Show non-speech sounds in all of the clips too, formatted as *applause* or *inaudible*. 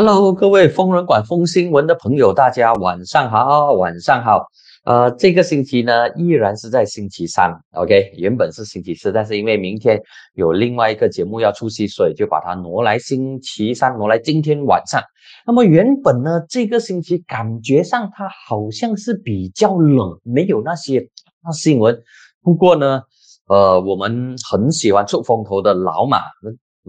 Hello，各位疯人馆疯新闻的朋友，大家晚上好，晚上好。呃，这个星期呢，依然是在星期三，OK，原本是星期四，但是因为明天有另外一个节目要出席，所以就把它挪来星期三，挪来今天晚上。那么原本呢，这个星期感觉上它好像是比较冷，没有那些那新闻。不过呢，呃，我们很喜欢出风头的老马，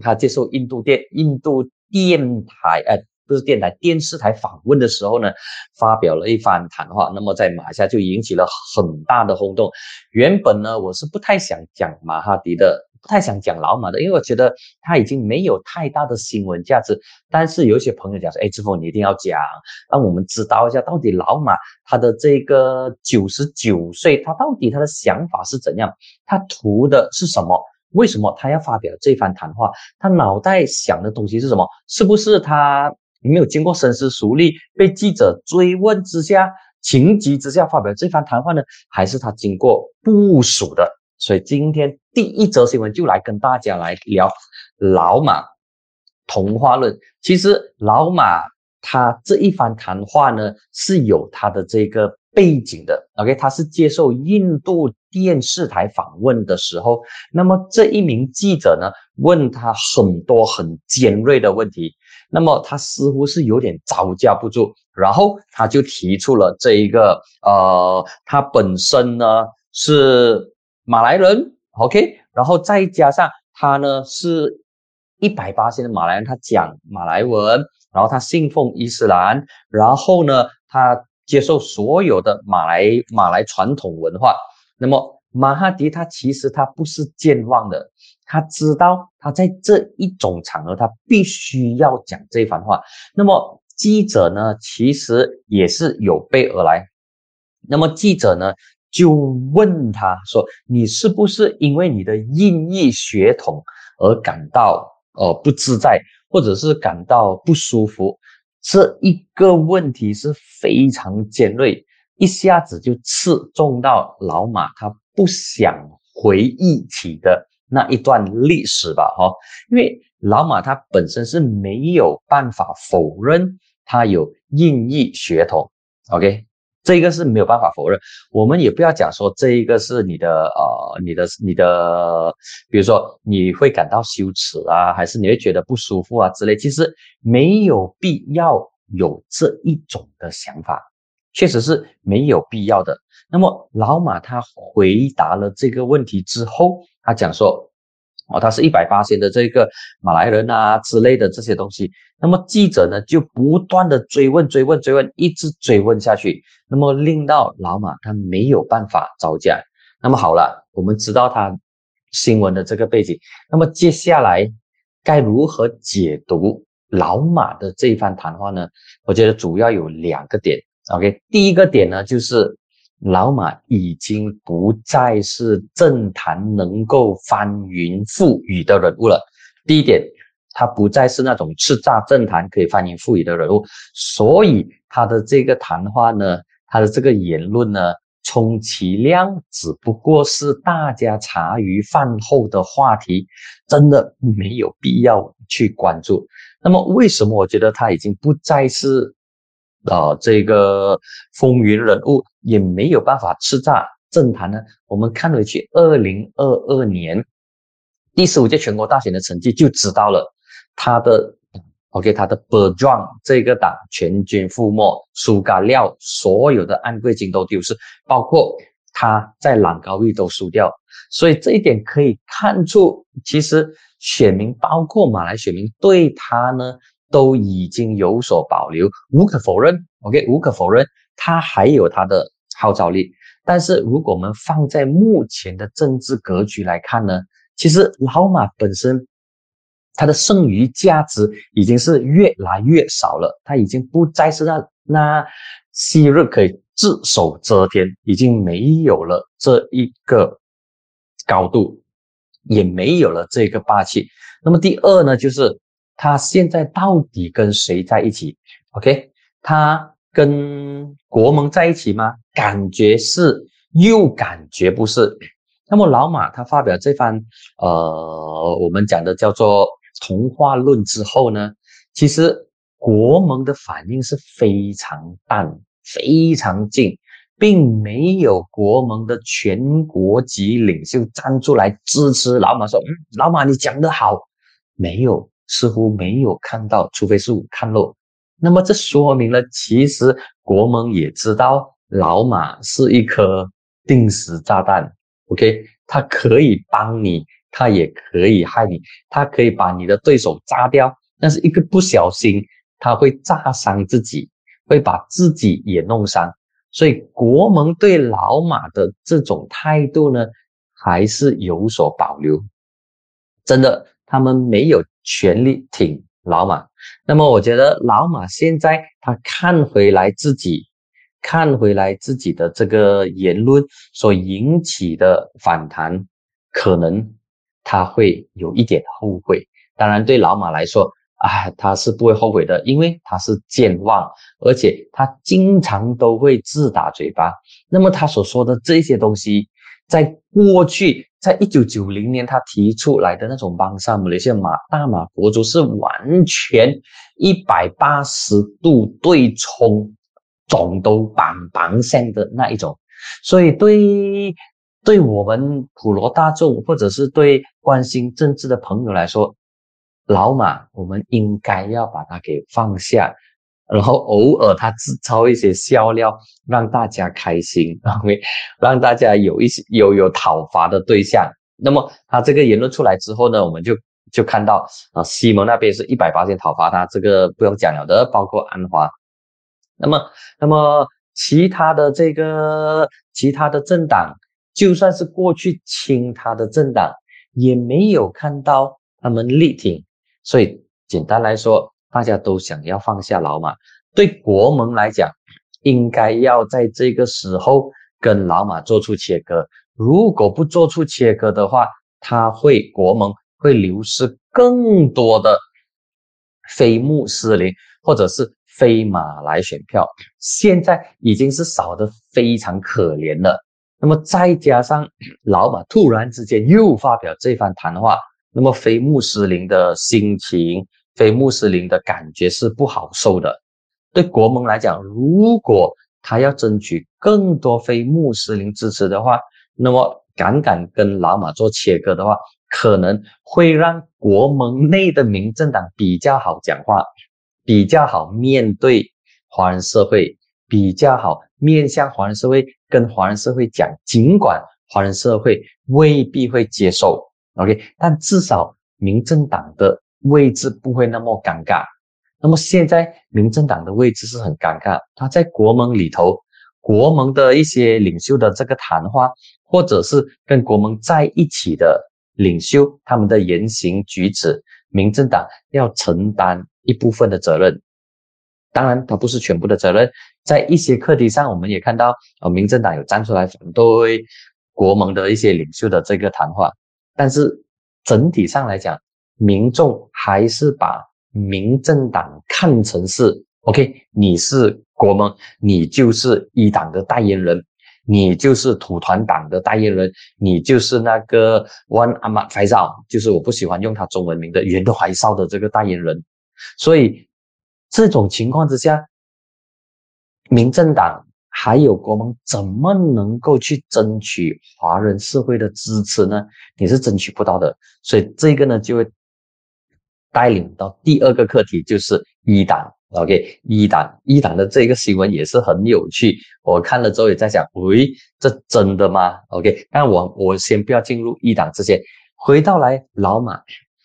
他接受印度电印度电台，呃。不是电台电视台访问的时候呢，发表了一番谈话，那么在马来西亚就引起了很大的轰动。原本呢，我是不太想讲马哈迪的，不太想讲老马的，因为我觉得他已经没有太大的新闻价值。但是有一些朋友讲说，哎，志峰你一定要讲，让我们知道一下到底老马他的这个九十九岁，他到底他的想法是怎样，他图的是什么？为什么他要发表这番谈话？他脑袋想的东西是什么？是不是他？没有经过深思熟虑，被记者追问之下，情急之下发表这番谈话呢？还是他经过部署的？所以今天第一则新闻就来跟大家来聊老马童话论。其实老马他这一番谈话呢，是有他的这个背景的。OK，他是接受印度电视台访问的时候，那么这一名记者呢，问他很多很尖锐的问题。那么他似乎是有点招架不住，然后他就提出了这一个，呃，他本身呢是马来人，OK，然后再加上他呢是一百八千的马来人，他讲马来文，然后他信奉伊斯兰，然后呢他接受所有的马来马来传统文化。那么马哈迪他其实他不是健忘的。他知道，他在这一种场合，他必须要讲这番话。那么记者呢，其实也是有备而来。那么记者呢，就问他说：“你是不是因为你的印裔血统而感到呃不自在，或者是感到不舒服？”这一个问题是非常尖锐，一下子就刺中到老马他不想回忆起的。那一段历史吧，哈，因为老马他本身是没有办法否认他有印裔血统，OK，这个是没有办法否认。我们也不要讲说这一个是你的呃，你的你的，比如说你会感到羞耻啊，还是你会觉得不舒服啊之类，其实没有必要有这一种的想法，确实是没有必要的。那么老马他回答了这个问题之后。他讲说，哦，他是一百八千的这个马来人啊之类的这些东西。那么记者呢就不断的追问、追问、追问，一直追问下去。那么令到老马他没有办法招架。那么好了，我们知道他新闻的这个背景。那么接下来该如何解读老马的这一番谈话呢？我觉得主要有两个点。OK，第一个点呢就是。老马已经不再是政坛能够翻云覆雨的人物了。第一点，他不再是那种叱咤政坛可以翻云覆雨的人物，所以他的这个谈话呢，他的这个言论呢，充其量只不过是大家茶余饭后的话题，真的没有必要去关注。那么，为什么我觉得他已经不再是？啊，这个风云人物也没有办法叱咤政坛呢。我们看回去，二零二二年第十五届全国大选的成绩就知道了，他的 OK，他的 Berjuang 这个党全军覆没，苏嘎廖所有的安贵金都丢失，包括他在朗高域都输掉。所以这一点可以看出，其实选民包括马来选民对他呢。都已经有所保留，无可否认。OK，无可否认，他还有他的号召力。但是，如果我们放在目前的政治格局来看呢，其实老马本身他的剩余价值已经是越来越少了。他已经不再是那那昔日可以只手遮天，已经没有了这一个高度，也没有了这个霸气。那么第二呢，就是。他现在到底跟谁在一起？OK，他跟国盟在一起吗？感觉是，又感觉不是。那么老马他发表这番呃，我们讲的叫做童话论之后呢，其实国盟的反应是非常淡、非常静，并没有国盟的全国级领袖站出来支持老马说：“嗯，老马你讲得好。”没有，似乎没有看到，除非是我看漏。那么这说明了，其实国盟也知道老马是一颗定时炸弹。OK，他可以帮你，他也可以害你，他可以把你的对手炸掉，但是一个不小心。他会炸伤自己，会把自己也弄伤，所以国盟对老马的这种态度呢，还是有所保留。真的，他们没有权力挺老马。那么，我觉得老马现在他看回来自己，看回来自己的这个言论所引起的反弹，可能他会有一点后悔。当然，对老马来说。啊，他是不会后悔的，因为他是健忘，而且他经常都会自打嘴巴。那么他所说的这些东西，在过去，在一九九零年他提出来的那种邦萨姆雷西亚马大马国族是完全一百八十度对冲，总都绑绑线的那一种。所以对对我们普罗大众，或者是对关心政治的朋友来说，老马，我们应该要把它给放下，然后偶尔他制造一些笑料，让大家开心，*laughs* OK，让大家有一些有有讨伐的对象。那么他这个言论出来之后呢，我们就就看到啊，西蒙那边是一百八千讨伐他，这个不用讲了的，包括安华。那么，那么其他的这个其他的政党，就算是过去亲他的政党，也没有看到他们力挺。所以简单来说，大家都想要放下老马。对国盟来讲，应该要在这个时候跟老马做出切割。如果不做出切割的话，他会国盟会流失更多的非穆斯林或者是非马来选票。现在已经是少的非常可怜了。那么再加上老马突然之间又发表这番谈话。那么非穆斯林的心情，非穆斯林的感觉是不好受的。对国盟来讲，如果他要争取更多非穆斯林支持的话，那么敢敢跟老马做切割的话，可能会让国盟内的民政党比较好讲话，比较好面对华人社会，比较好面向华人社会跟华人社会讲，尽管华人社会未必会接受。OK，但至少民政党的位置不会那么尴尬。那么现在民政党的位置是很尴尬，他在国盟里头，国盟的一些领袖的这个谈话，或者是跟国盟在一起的领袖他们的言行举止，民政党要承担一部分的责任。当然，它不是全部的责任，在一些课题上，我们也看到，呃，民政党有站出来反对国盟的一些领袖的这个谈话。但是整体上来讲，民众还是把民政党看成是 OK，你是国盟，你就是一党的代言人，你就是土团党的代言人，你就是那个 One Ahmad Faisal，就是我不喜欢用他中文名的袁怀少的这个代言人。所以这种情况之下，民政党。还有国盟怎么能够去争取华人社会的支持呢？你是争取不到的，所以这个呢就会带领到第二个课题，就是一档。OK，一档一档的这个新闻也是很有趣，我看了之后也在想，喂，这真的吗？OK，那我我先不要进入一档之前，回到来老马。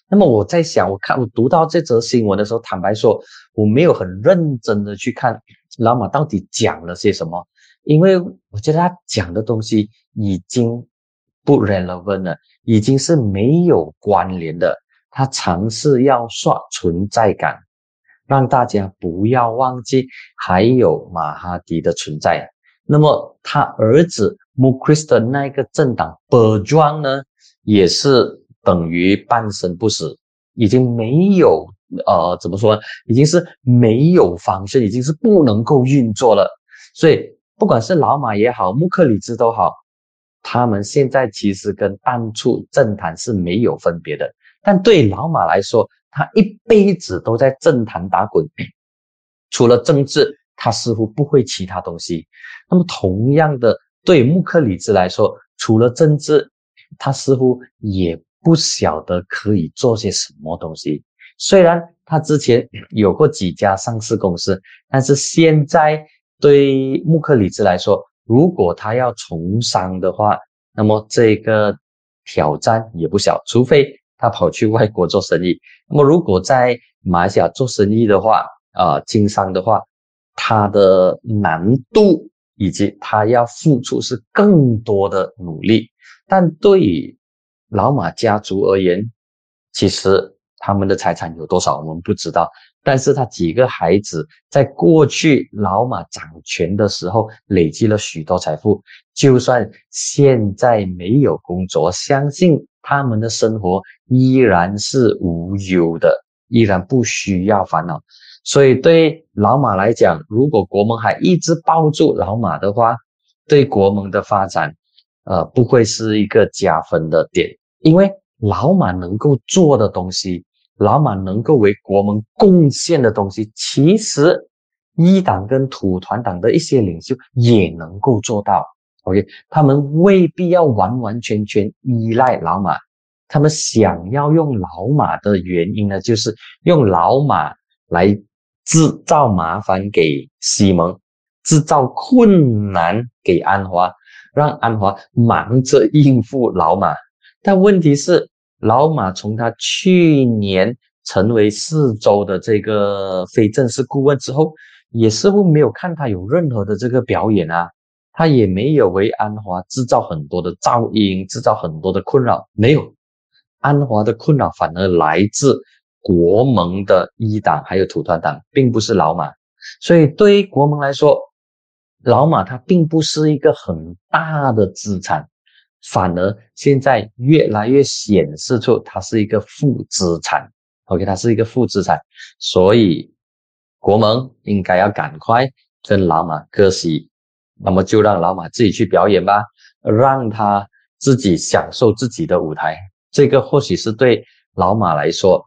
那么我在想，我看我读到这则新闻的时候，坦白说，我没有很认真的去看老马到底讲了些什么，因为我觉得他讲的东西已经不 relevant 了，已经是没有关联的。他尝试要刷存在感，让大家不要忘记还有马哈迪的存在。那么他儿子穆克斯的那个政党武装呢，也是。等于半生不死，已经没有呃，怎么说？已经是没有方式，已经是不能够运作了。所以，不管是老马也好，穆克里兹都好，他们现在其实跟当初政坛是没有分别的。但对老马来说，他一辈子都在政坛打滚，除了政治，他似乎不会其他东西。那么同样的，对穆克里兹来说，除了政治，他似乎也不晓得可以做些什么东西。虽然他之前有过几家上市公司，但是现在对穆克里兹来说，如果他要从商的话，那么这个挑战也不小。除非他跑去外国做生意，那么如果在马来西亚做生意的话，啊，经商的话，他的难度以及他要付出是更多的努力。但对于老马家族而言，其实。他们的财产有多少，我们不知道。但是他几个孩子在过去老马掌权的时候，累积了许多财富。就算现在没有工作，相信他们的生活依然是无忧的，依然不需要烦恼。所以对老马来讲，如果国盟还一直抱住老马的话，对国盟的发展，呃，不会是一个加分的点，因为老马能够做的东西。老马能够为国盟贡献的东西，其实一党跟土团党的一些领袖也能够做到。OK，他们未必要完完全全依赖老马，他们想要用老马的原因呢，就是用老马来制造麻烦给西蒙，制造困难给安华，让安华忙着应付老马。但问题是。老马从他去年成为四周的这个非正式顾问之后，也似乎没有看他有任何的这个表演啊，他也没有为安华制造很多的噪音，制造很多的困扰，没有。安华的困扰反而来自国盟的一党还有土团党，并不是老马。所以对于国盟来说，老马他并不是一个很大的资产。反而现在越来越显示出它是一个负资产，OK，它是一个负资产，所以国盟应该要赶快跟老马割席，那么就让老马自己去表演吧，让他自己享受自己的舞台。这个或许是对老马来说，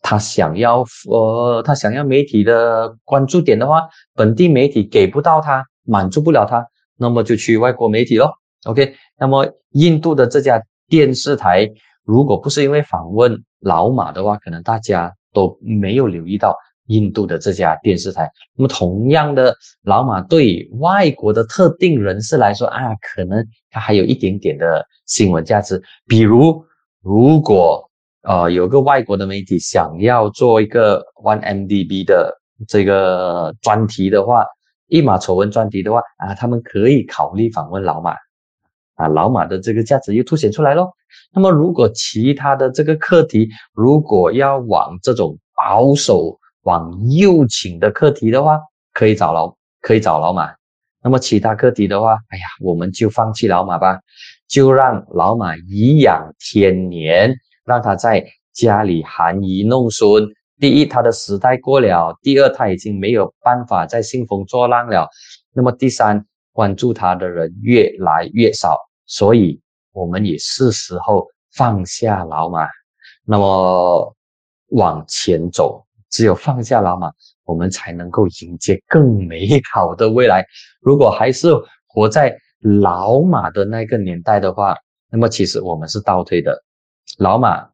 他想要呃，他想要媒体的关注点的话，本地媒体给不到他，满足不了他，那么就去外国媒体咯。OK，那么印度的这家电视台，如果不是因为访问老马的话，可能大家都没有留意到印度的这家电视台。那么同样的，老马对外国的特定人士来说啊，可能他还有一点点的新闻价值。比如，如果呃有个外国的媒体想要做一个 One MDB 的这个专题的话，一马丑闻专题的话啊，他们可以考虑访问老马。啊，老马的这个价值又凸显出来咯。那么，如果其他的这个课题，如果要往这种保守、往右倾的课题的话，可以找老，可以找老马。那么其他课题的话，哎呀，我们就放弃老马吧，就让老马颐养天年，让他在家里含饴弄孙。第一，他的时代过了；第二，他已经没有办法再兴风作浪了。那么第三，关注他的人越来越少。所以，我们也是时候放下老马，那么往前走。只有放下老马，我们才能够迎接更美好的未来。如果还是活在老马的那个年代的话，那么其实我们是倒退的。老马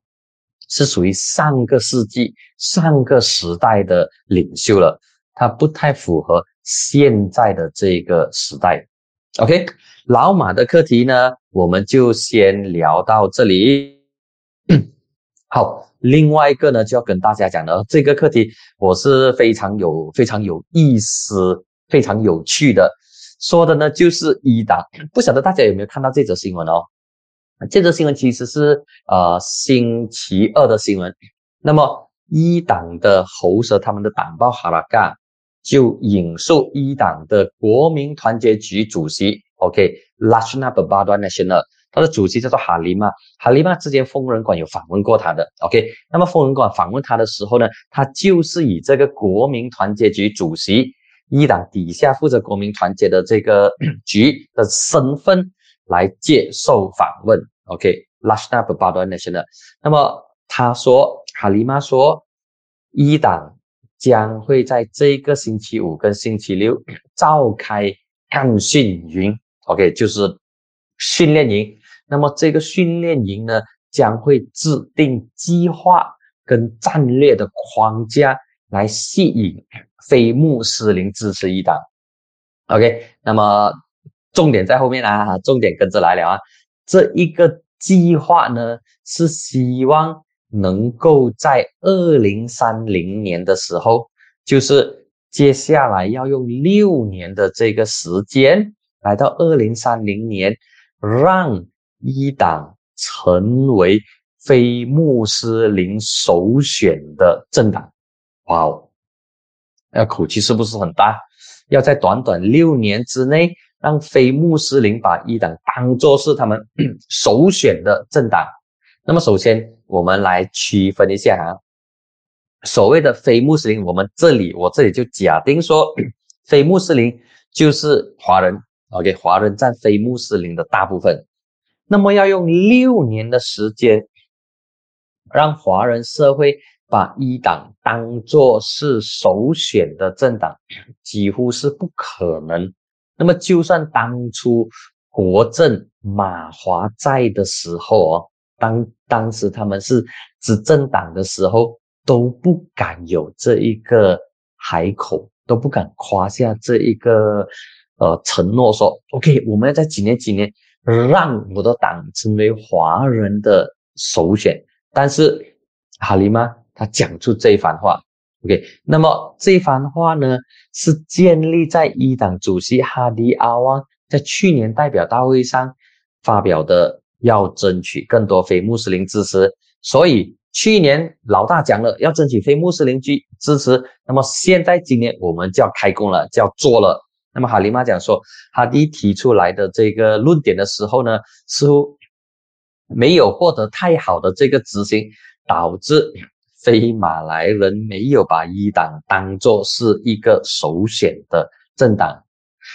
是属于上个世纪、上个时代的领袖了，他不太符合现在的这个时代。OK。老马的课题呢，我们就先聊到这里。好，另外一个呢，就要跟大家讲的这个课题，我是非常有、非常有意思、非常有趣的。说的呢，就是一党，不晓得大家有没有看到这则新闻哦？这则新闻其实是呃星期二的新闻。那么一党的喉舌，他们的党报哈拉干就引述一党的国民团结局主席。OK，Lashna Babada National，他的主席叫做哈利曼。哈利曼之前疯人馆有访问过他的。OK，那么疯人馆访问他的时候呢，他就是以这个国民团结局主席一党底下负责国民团结的这个局的身份来接受访问。OK，Lashna Babada National，那么他说，哈利曼说，一党将会在这个星期五跟星期六召开干训营，OK，就是训练营。那么这个训练营呢，将会制定计划跟战略的框架，来吸引非穆斯林支持一党。OK，那么重点在后面啊，重点跟着来了啊。这一个计划呢，是希望。能够在二零三零年的时候，就是接下来要用六年的这个时间，来到二零三零年，让一党成为非穆斯林首选的政党。哇哦，那口气是不是很大？要在短短六年之内，让非穆斯林把一党当做是他们 *clears throat* 首选的政党。那么首先。我们来区分一下啊，所谓的非穆斯林，我们这里我这里就假定说，*clears throat* 非穆斯林就是华人，OK，华人占非穆斯林的大部分。那么要用六年的时间，让华人社会把一党当做是首选的政党，几乎是不可能。那么就算当初国政马华在的时候哦。当当时他们是执政党的时候，都不敢有这一个海口，都不敢夸下这一个呃承诺，说 OK，我们要在几年几年让我的党成为华人的首选。但是哈里玛他讲出这一番话，OK，那么这一番话呢是建立在一党主席哈迪阿旺在去年代表大会上发表的。要争取更多非穆斯林支持，所以去年老大讲了要争取非穆斯林支支持，那么现在今年我们就要开工了，就要做了。那么哈里玛讲说，哈迪提出来的这个论点的时候呢，似乎没有获得太好的这个执行，导致非马来人没有把一党当做是一个首选的政党。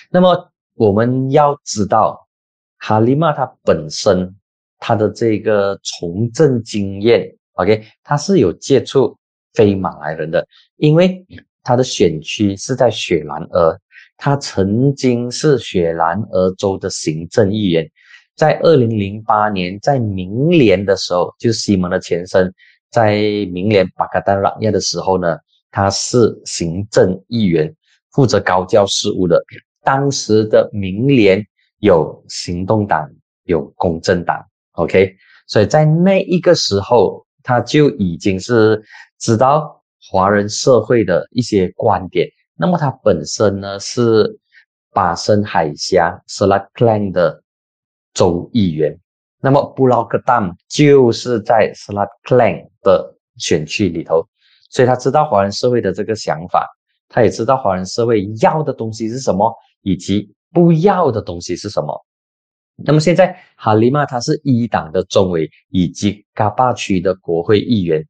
那么我们要知道。哈利玛他本身他的这个从政经验，OK，他是有接触非马来人的，因为他的选区是在雪兰莪，他曾经是雪兰莪州的行政议员，在二零零八年在明联的时候，就是西蒙的前身，在明联巴卡丹朗亚的时候呢，他是行政议员，负责高教事务的，当时的明联。有行动党，有公正党，OK，所以在那一个时候，他就已经是知道华人社会的一些观点。那么他本身呢是巴生海峡 s l a k l a n 的州议员，那么布劳克丹就是在 s l a k l a n 的选区里头，所以他知道华人社会的这个想法，他也知道华人社会要的东西是什么，以及。不要的东西是什么？那么现在哈利玛他是一党的中委以及嘎巴区的国会议员，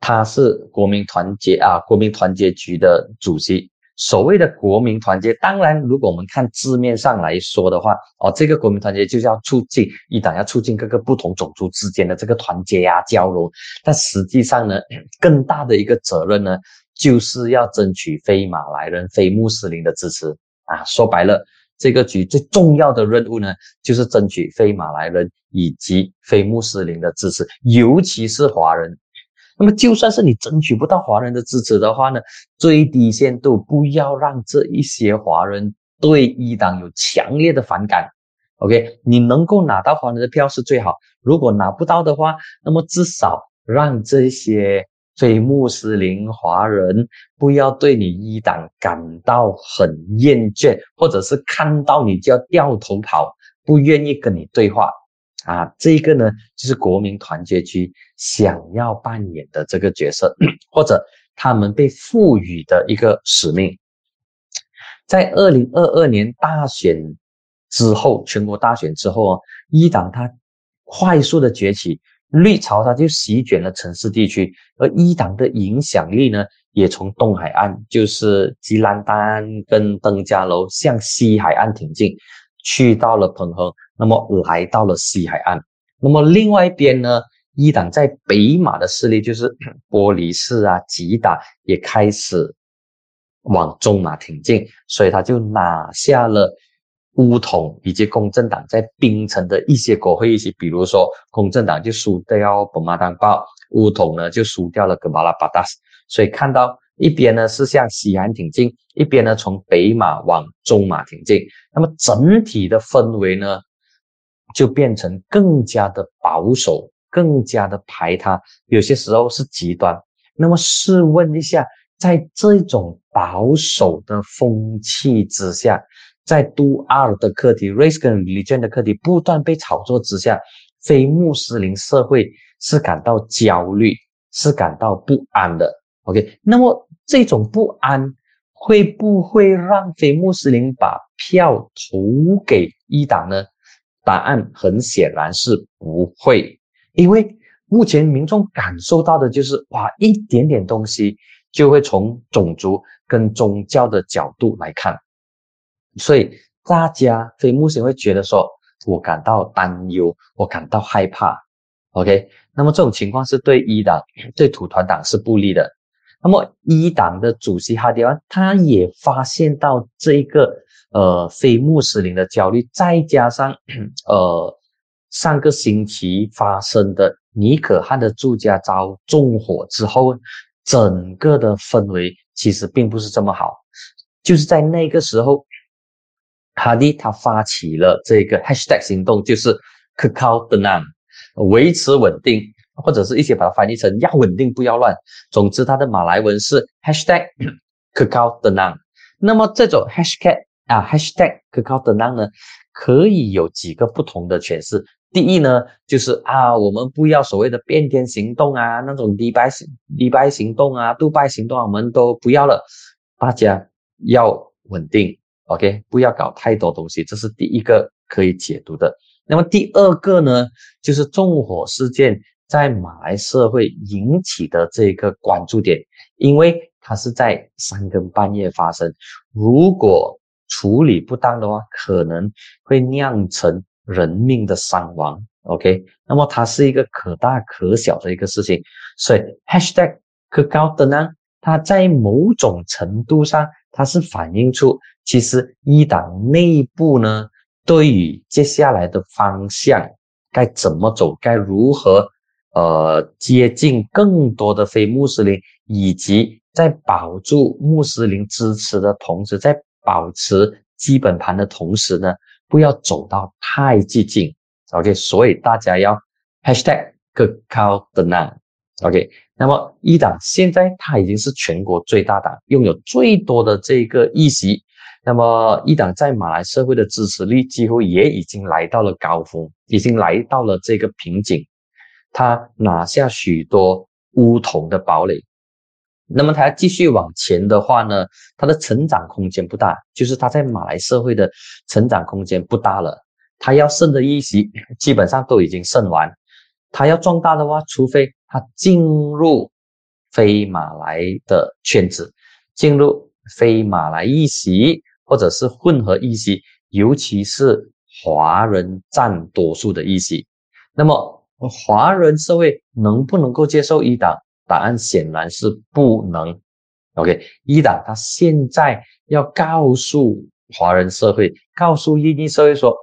他是国民团结啊国民团结局的主席。所谓的国民团结，当然如果我们看字面上来说的话，哦，这个国民团结就是要促进一党要促进各个不同种族之间的这个团结啊交融。但实际上呢，*clears throat* 更大的一个责任呢，就是要争取非马来人、非穆斯林的支持。啊，说白了，这个局最重要的任务呢，就是争取非马来人以及非穆斯林的支持，尤其是华人。那么，就算是你争取不到华人的支持的话呢，最低限度不要让这一些华人对一党有强烈的反感。OK，你能够拿到华人的票是最好，如果拿不到的话，那么至少让这些。非穆斯林华人不要对你一党感到很厌倦，或者是看到你就要掉头跑，不愿意跟你对话啊！这一个呢，就是国民团结区想要扮演的这个角色，或者他们被赋予的一个使命。在二零二二年大选之后，全国大选之后啊，一党它快速的崛起。绿潮它就席卷了城市地区，而一党的影响力呢，也从东海岸，就是吉兰丹跟登嘉楼向西海岸挺进，去到了彭亨，那么来到了西海岸。那么另外一边呢，伊党在北马的势力，就是 *clears throat* 波利士啊、吉打，也开始往中马挺进，所以他就拿下了乌统以及公正党在槟城的一些国会议席，比如说公正党就输掉本马当报，乌统呢就输掉了格巴拉巴达斯，所以看到一边呢是向西安挺进，一边呢从北马往中马挺进，那么整体的氛围呢就变成更加的保守。更加的排他，有些时候是极端。那么试问一下，在这种保守的风气之下，在都二的课题、race 跟 religion 的课题不断被炒作之下，非穆斯林社会是感到焦虑，是感到不安的。OK，那么这种不安会不会让非穆斯林把票投给一党呢？答案很显然是不会。因为目前民众感受到的就是，哇，一点点东西就会从种族跟宗教的角度来看，所以大家非穆斯林会觉得说，我感到担忧，我感到害怕。OK，那么这种情况是对一党、对土团党是不利的。那么一党的主席哈迪安他也发现到这一个呃非穆斯林的焦虑，再加上 *clears throat* 呃。上个星期发生的尼可汉的住家遭纵火之后，整个的氛围其实并不是这么好。就是在那个时候，哈迪他发起了这个 hashtag 行动，就是 “kekal tenang”，维持稳定，或者是一些把它翻译成“要稳定不要乱”。总之，它的马来文是 hashtag *coughs* “kekal tenang”。那么这种 hashtag 啊 hashtag “kekal tenang” 呢，可以有几个不同的诠释。第一呢，就是啊，我们不要所谓的变天行动啊，那种礼拜行礼拜行动啊，杜拜行动，啊我们都不要了。大家要稳定，OK，不要搞太多东西，这是第一个可以解读的。那么第二个呢，就是纵火事件在马来社会引起的这个关注点，因为它是在三更半夜发生，如果处理不当的话，可能会酿成。人命的伤亡，OK，那么它是一个可大可小的一个事情，所以 Hashtag 可高的呢，它在某种程度上，它是反映出其实一党内部呢，对于接下来的方向该怎么走，该如何呃接近更多的非穆斯林，以及在保住穆斯林支持的同时，在保持基本盘的同时呢？不要走到太激进，OK，所以大家要 Hashtag 可靠的呢，OK。那么一党现在它已经是全国最大党，拥有最多的这个议席。那么一党在马来社会的支持率几乎也已经来到了高峰，已经来到了这个瓶颈。他拿下许多乌统的堡垒。那么他要继续往前的话呢，他的成长空间不大，就是他在马来社会的成长空间不大了。他要胜的一席基本上都已经胜完，他要壮大的话，除非他进入非马来的圈子，进入非马来一席或者是混合一席，尤其是华人占多数的一席。那么华人社会能不能够接受一党？答案显然是不能。OK，一党他现在要告诉华人社会，告诉印尼社会说，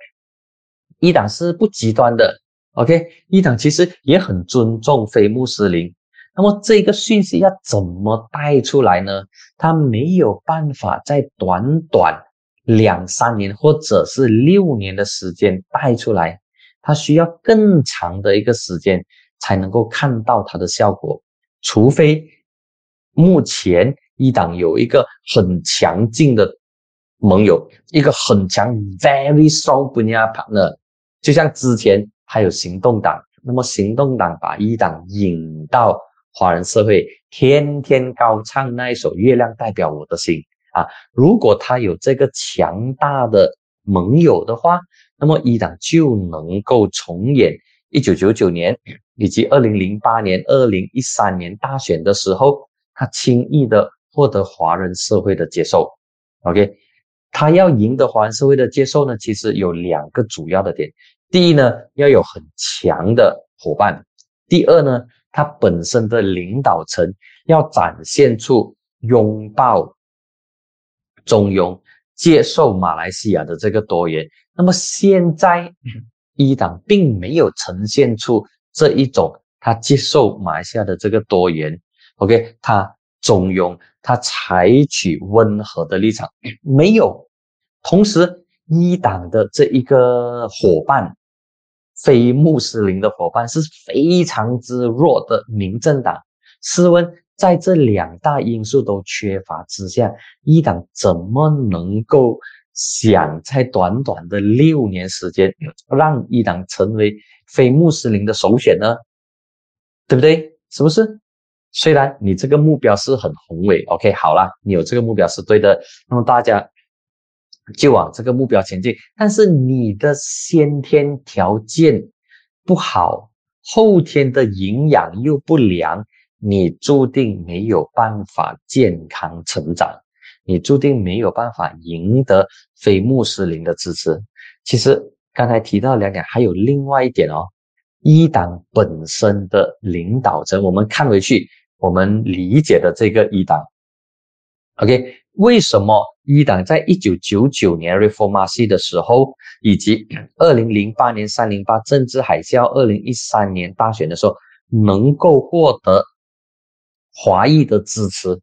一党是不极端的。OK，一党其实也很尊重非穆斯林。那么这个讯息要怎么带出来呢？他没有办法在短短两三年或者是六年的时间带出来，他需要更长的一个时间才能够看到它的效果。除非目前一党有一个很强劲的盟友，一个很强 very strong partner，就像之前还有行动党，那么行动党把一党引到华人社会，天天高唱那一首《月亮代表我的心》啊，如果他有这个强大的盟友的话，那么一党就能够重演。一九九九年以及二零零八年、二零一三年大选的时候，他轻易的获得华人社会的接受。OK，他要赢得华人社会的接受呢，其实有两个主要的点。第一呢，要有很强的伙伴，第二呢，他本身的领导层要展现出拥抱中庸、接受马来西亚的这个多元。那么现在一党并没有呈现出这一种他接受马来西亚的这个多元。OK，他中庸，他采取温和的立场，没有。同时，一党的这一个伙伴。非穆斯林的伙伴是非常之弱的民政党。试问，在这两大因素都缺乏之下，一党怎么能够想在短短的六年时间让伊朗成为非穆斯林的首选呢？对不对？是不是？虽然你这个目标是很宏伟，OK，好了，你有这个目标是对的。那么大家。就往这个目标前进，但是你的先天条件不好，后天的营养又不良，你注定没有办法健康成长，你注定没有办法赢得非穆斯林的支持。其实刚才提到两点，还有另外一点哦，一党本身的领导者，我们看回去，我们理解的这个一党，OK。为什么一党在一九九九年 Reformasi 的时候，以及二零零八年三零八政治海啸、二零一三年大选的时候，能够获得华裔的支持？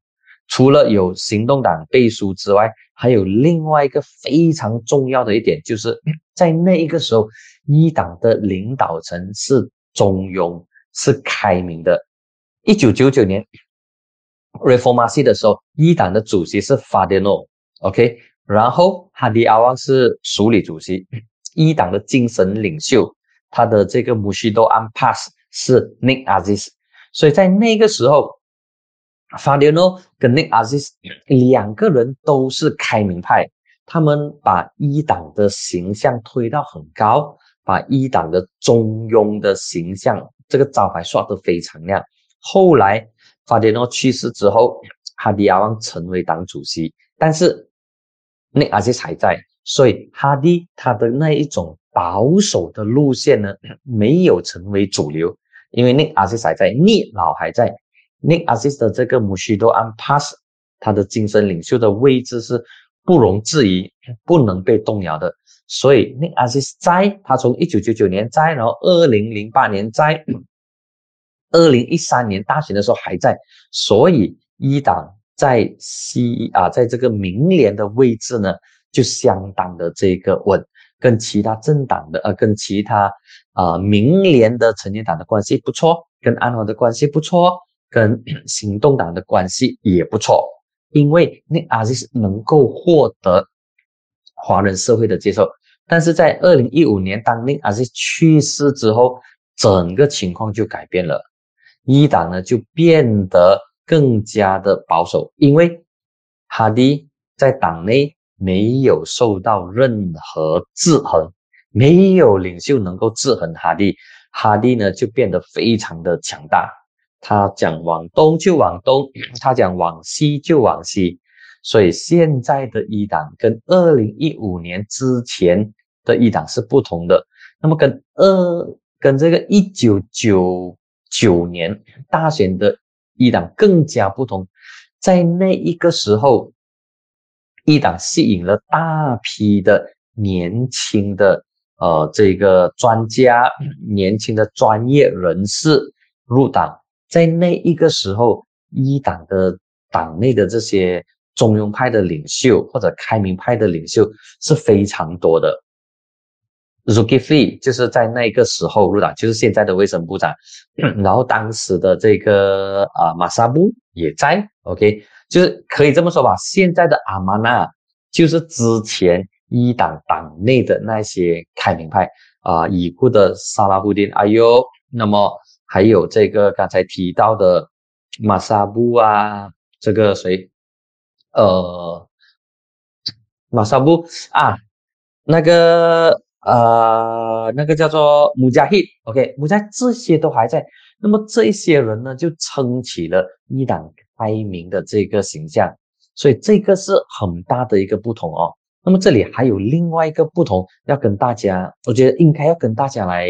除了有行动党背书之外，还有另外一个非常重要的一点，就是在那一个时候，一党的领导层是中庸、是开明的。一九九九年。Reformasi 的时候，一党的主席是 Fadeno，OK，然后哈迪阿旺是署理主席，一党的精神领袖，他的这个 Mushido Ampas 是 Nick Aziz，所以在那个时候，Fadeno 跟 Nick Aziz 两个人都是开明派，他们把一党的形象推到很高，把一党的中庸的形象这个招牌刷得非常亮，后来。法迪诺去世之后，哈迪阿旺成为党主席，但是那阿西还在，所以哈迪他的那一种保守的路线呢，没有成为主流，因为那阿西还在，聂老还在，那阿西的这个穆须多安帕斯，他的精神领袖的位置是不容置疑、不能被动摇的，所以那阿西在，他从一九九九年在，然后二零零八年在。二零一三年大选的时候还在，所以一党在西啊，在这个明联的位置呢，就相当的这个稳，跟其他政党的呃，跟其他啊明联的成年党的关系不错，跟安华的关系不错，跟 *clears throat* 行动党的关系也不错，因为那阿西能够获得华人社会的接受，但是在二零一五年当那阿西去世之后，整个情况就改变了。一党呢就变得更加的保守，因为哈迪在党内没有受到任何制衡，没有领袖能够制衡哈迪，哈迪呢就变得非常的强大。他讲往东就往东，*clears throat* 他讲往西就往西，所以现在的一党跟二零一五年之前的一党是不同的。那么跟二跟这个一九九。九年大选的一党更加不同，在那一个时候，一党吸引了大批的年轻的呃这个专家、年轻的专业人士入党。在那一个时候，一党的党内的这些中庸派的领袖或者开明派的领袖是非常多的。Zulkifli 就是在那个时候入党，就是现在的卫生部长。*coughs* 然后当时的这个啊马萨布也在，OK，就是可以这么说吧。现在的阿玛纳就是之前一党党内的那些开明派啊，已故的萨拉布丁阿尤，那么还有这个刚才提到的马萨布啊，这个谁？呃，马萨布啊，那个。呃，那个叫做穆加希，OK，穆加这些都还在。那么这些人呢，就撑起了一党开明的这个形象，所以这个是很大的一个不同哦。那么这里还有另外一个不同要跟大家，我觉得应该要跟大家来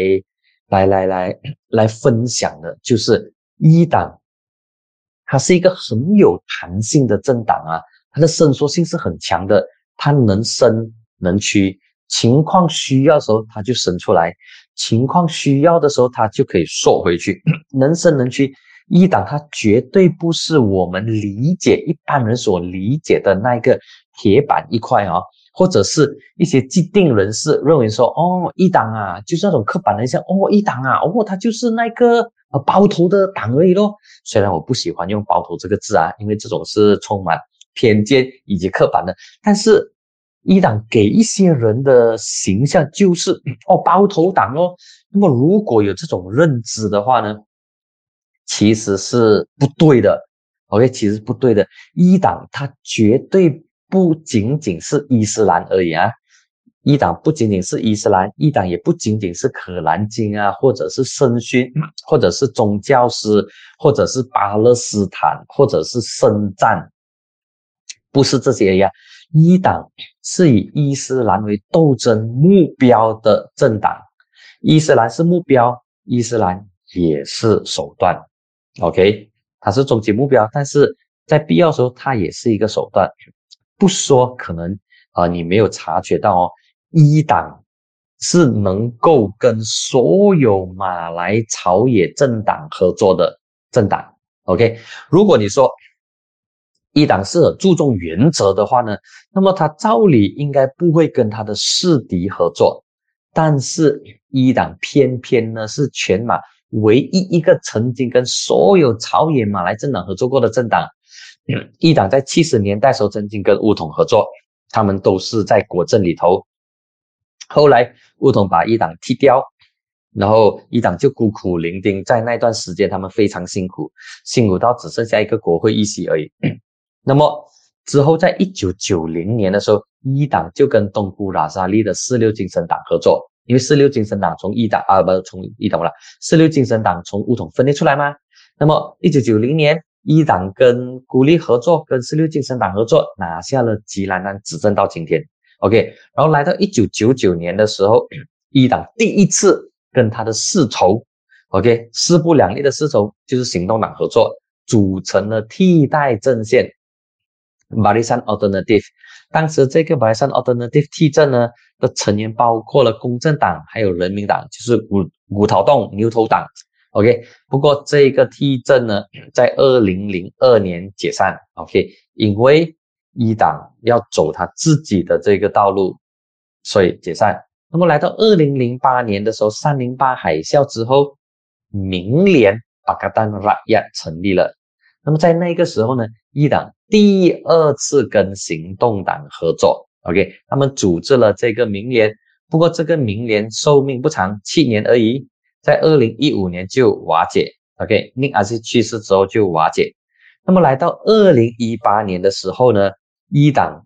来来来来分享的，就是一党，它是一个很有弹性的政党啊，它的伸缩性是很强的，它能伸能屈，情况需要的时候它就伸出来，情况需要的时候它就可以缩回去，能伸能屈。一党它绝对不是我们理解一般人所理解的那个铁板一块啊。或者是一些既定人士认为说，哦，一党啊，就是那种刻板印象，哦，一党啊，哦，他就是那个呃包头的党而已咯。虽然我不喜欢用包头这个字啊，因为这种是充满偏见以及刻板的，但是一党给一些人的形象就是哦包头党哦。那么如果有这种认知的话呢，其实是不对的。OK，其实不对的。一党他绝对。不仅仅是伊斯兰而已啊，一党不仅仅是伊斯兰，一党也不仅仅是可兰经啊，或者是圣训，或者是宗教师，或者是巴勒斯坦，或者是圣战，不是这些呀。一党是以伊斯兰为斗争目标的政党，伊斯兰是目标，伊斯兰也是手段。OK，它是终极目标，但是在必要时候，它也是一个手段。不说，可能啊，你没有察觉到哦。一党是能够跟所有马来朝野政党合作的政党。OK，如果你说一党是很注重原则的话呢，那么他照理应该不会跟他的势敌合作。但是一党偏偏呢是全马唯一一个曾经跟所有朝野马来政党合作过的政党。一党在七十年代时候曾经跟乌统合作，他们都是在国政里头。后来乌统把一党踢掉，然后一党就孤苦伶仃。在那段时间，他们非常辛苦，辛苦到只剩下一个国会议席而已。那么之后，在一九九零年的时候，一党就跟东姑拉沙利的四六精神党合作，因为四六精神党从一党啊，不是从一党了，四六精神党从乌统分裂出来吗？那么一九九零年。一党跟孤立合作，跟十六精神党合作，拿下了吉兰丹执政到今天。OK，然后来到一九九九年的时候，*coughs* 一党第一次跟他的世仇，OK，势不两立的世仇就是行动党合作，组成了替代阵线马里山 Alternative。当时这个马里山 Alternative 替阵呢的成员包括了公正党，还有人民党，就是五五头洞牛头党。OK，不过这个替阵呢，在二零零二年解散。OK，因为一党要走他自己的这个道路，所以解散。那么来到二零零八年的时候，三零八海啸之后，明联巴格丹拉亚成立了。那么在那个时候呢，一党第二次跟行动党合作。OK，他们组织了这个明联，不过这个明联寿命不长，七年而已。在二零一五年就瓦解，OK，宁阿西去世之后就瓦解。那么来到二零一八年的时候呢，一党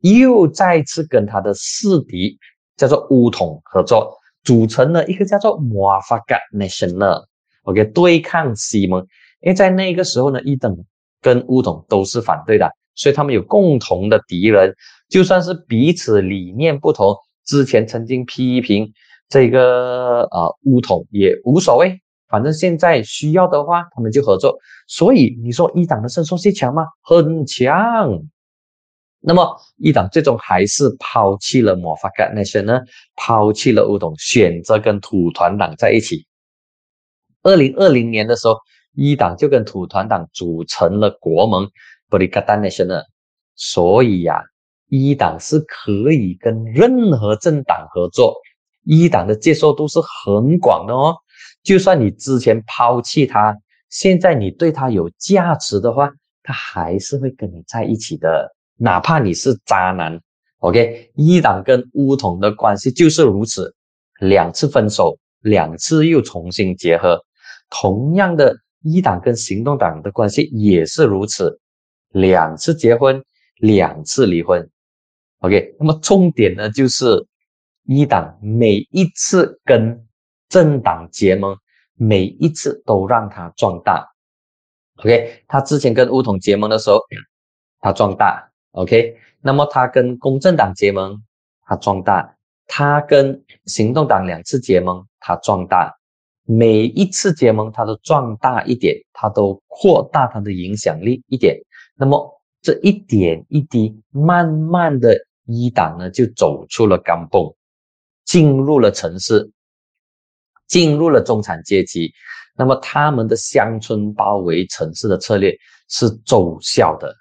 又再次跟他的势敌叫做乌统合作，组成了一个叫做马法嘎 National，OK，对抗西蒙。因为在那个时候呢，一党跟乌统都是反对的，所以他们有共同的敌人，就算是彼此理念不同，之前曾经批评。这个呃乌统也无所谓，反正现在需要的话，他们就合作。所以你说一党的伸缩性强吗？很强。那么一党最终还是抛弃了魔法干那些呢？抛弃了乌统，选择跟土团党在一起。二零二零年的时候，一党就跟土团党组成了国盟 b r i g a d National。所以呀，一党是可以跟任何政党合作。一党的接受度是很广的哦，就算你之前抛弃他，现在你对他有价值的话，他还是会跟你在一起的，哪怕你是渣男。OK，一党跟乌统的关系就是如此，两次分手，两次又重新结合。同样的，一党跟行动党的关系也是如此，两次结婚，两次离婚。OK，那么重点呢就是。一党每一次跟政党结盟，每一次都让他壮大。OK，他之前跟乌统结盟的时候，*clears throat* 他壮大。OK，那么他跟公正党结盟，他壮大；他跟行动党两次结盟，他壮大。每一次结盟，他都壮大一点，他都扩大他的影响力一点。那么这一点一滴，慢慢的，一党呢就走出了钢蹦，进入了城市，进入了中产阶级。那么他们的乡村包围城市的策略是奏效的。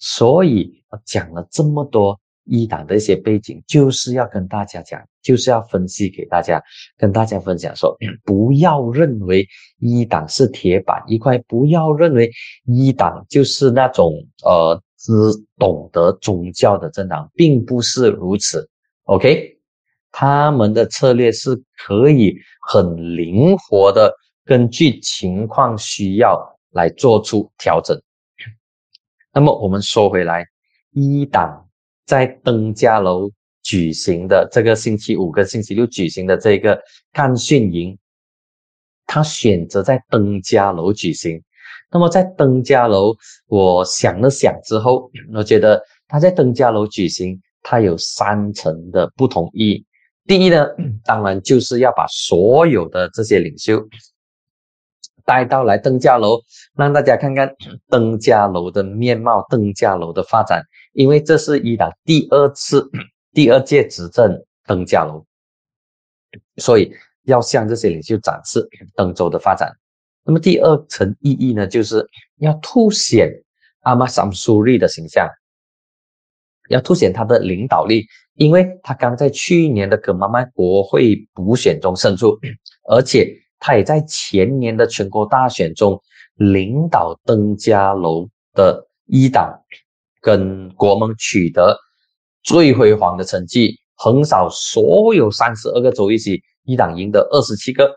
所以讲了这么多一党的一些背景，就是要跟大家讲，就是要分析给大家，跟大家分享说，*clears throat* 不要认为一党是铁板一块，不要认为一党就是那种呃只懂得宗教的政党，并不是如此。OK，他们的策略是可以很灵活的，根据情况需要来做出调整。那么我们说回来，一党在登嘉楼举行的这个星期五跟星期六举行的这个干训营，他选择在登嘉楼举行。那么在登嘉楼，我想了想之后，我觉得他在登嘉楼举行，他有三层的不同意。第一呢，当然就是要把所有的这些领袖。带到来登嘉楼，让大家看看登嘉楼的面貌，登嘉楼的发展。因为这是伊朗第二次、*clears throat* 第二届执政登嘉楼，所以要向这些领袖展示登州的发展。那么第二层意义呢，就是要凸显阿玛桑苏利的形象，要凸显他的领导力，因为他刚在去年的格马曼国会补选中胜出，*clears throat* 而且。他也在前年的全国大选中领导登嘉楼的一党跟国盟取得最辉煌的成绩，横扫所有三十二个州一起，一党赢得二十七个，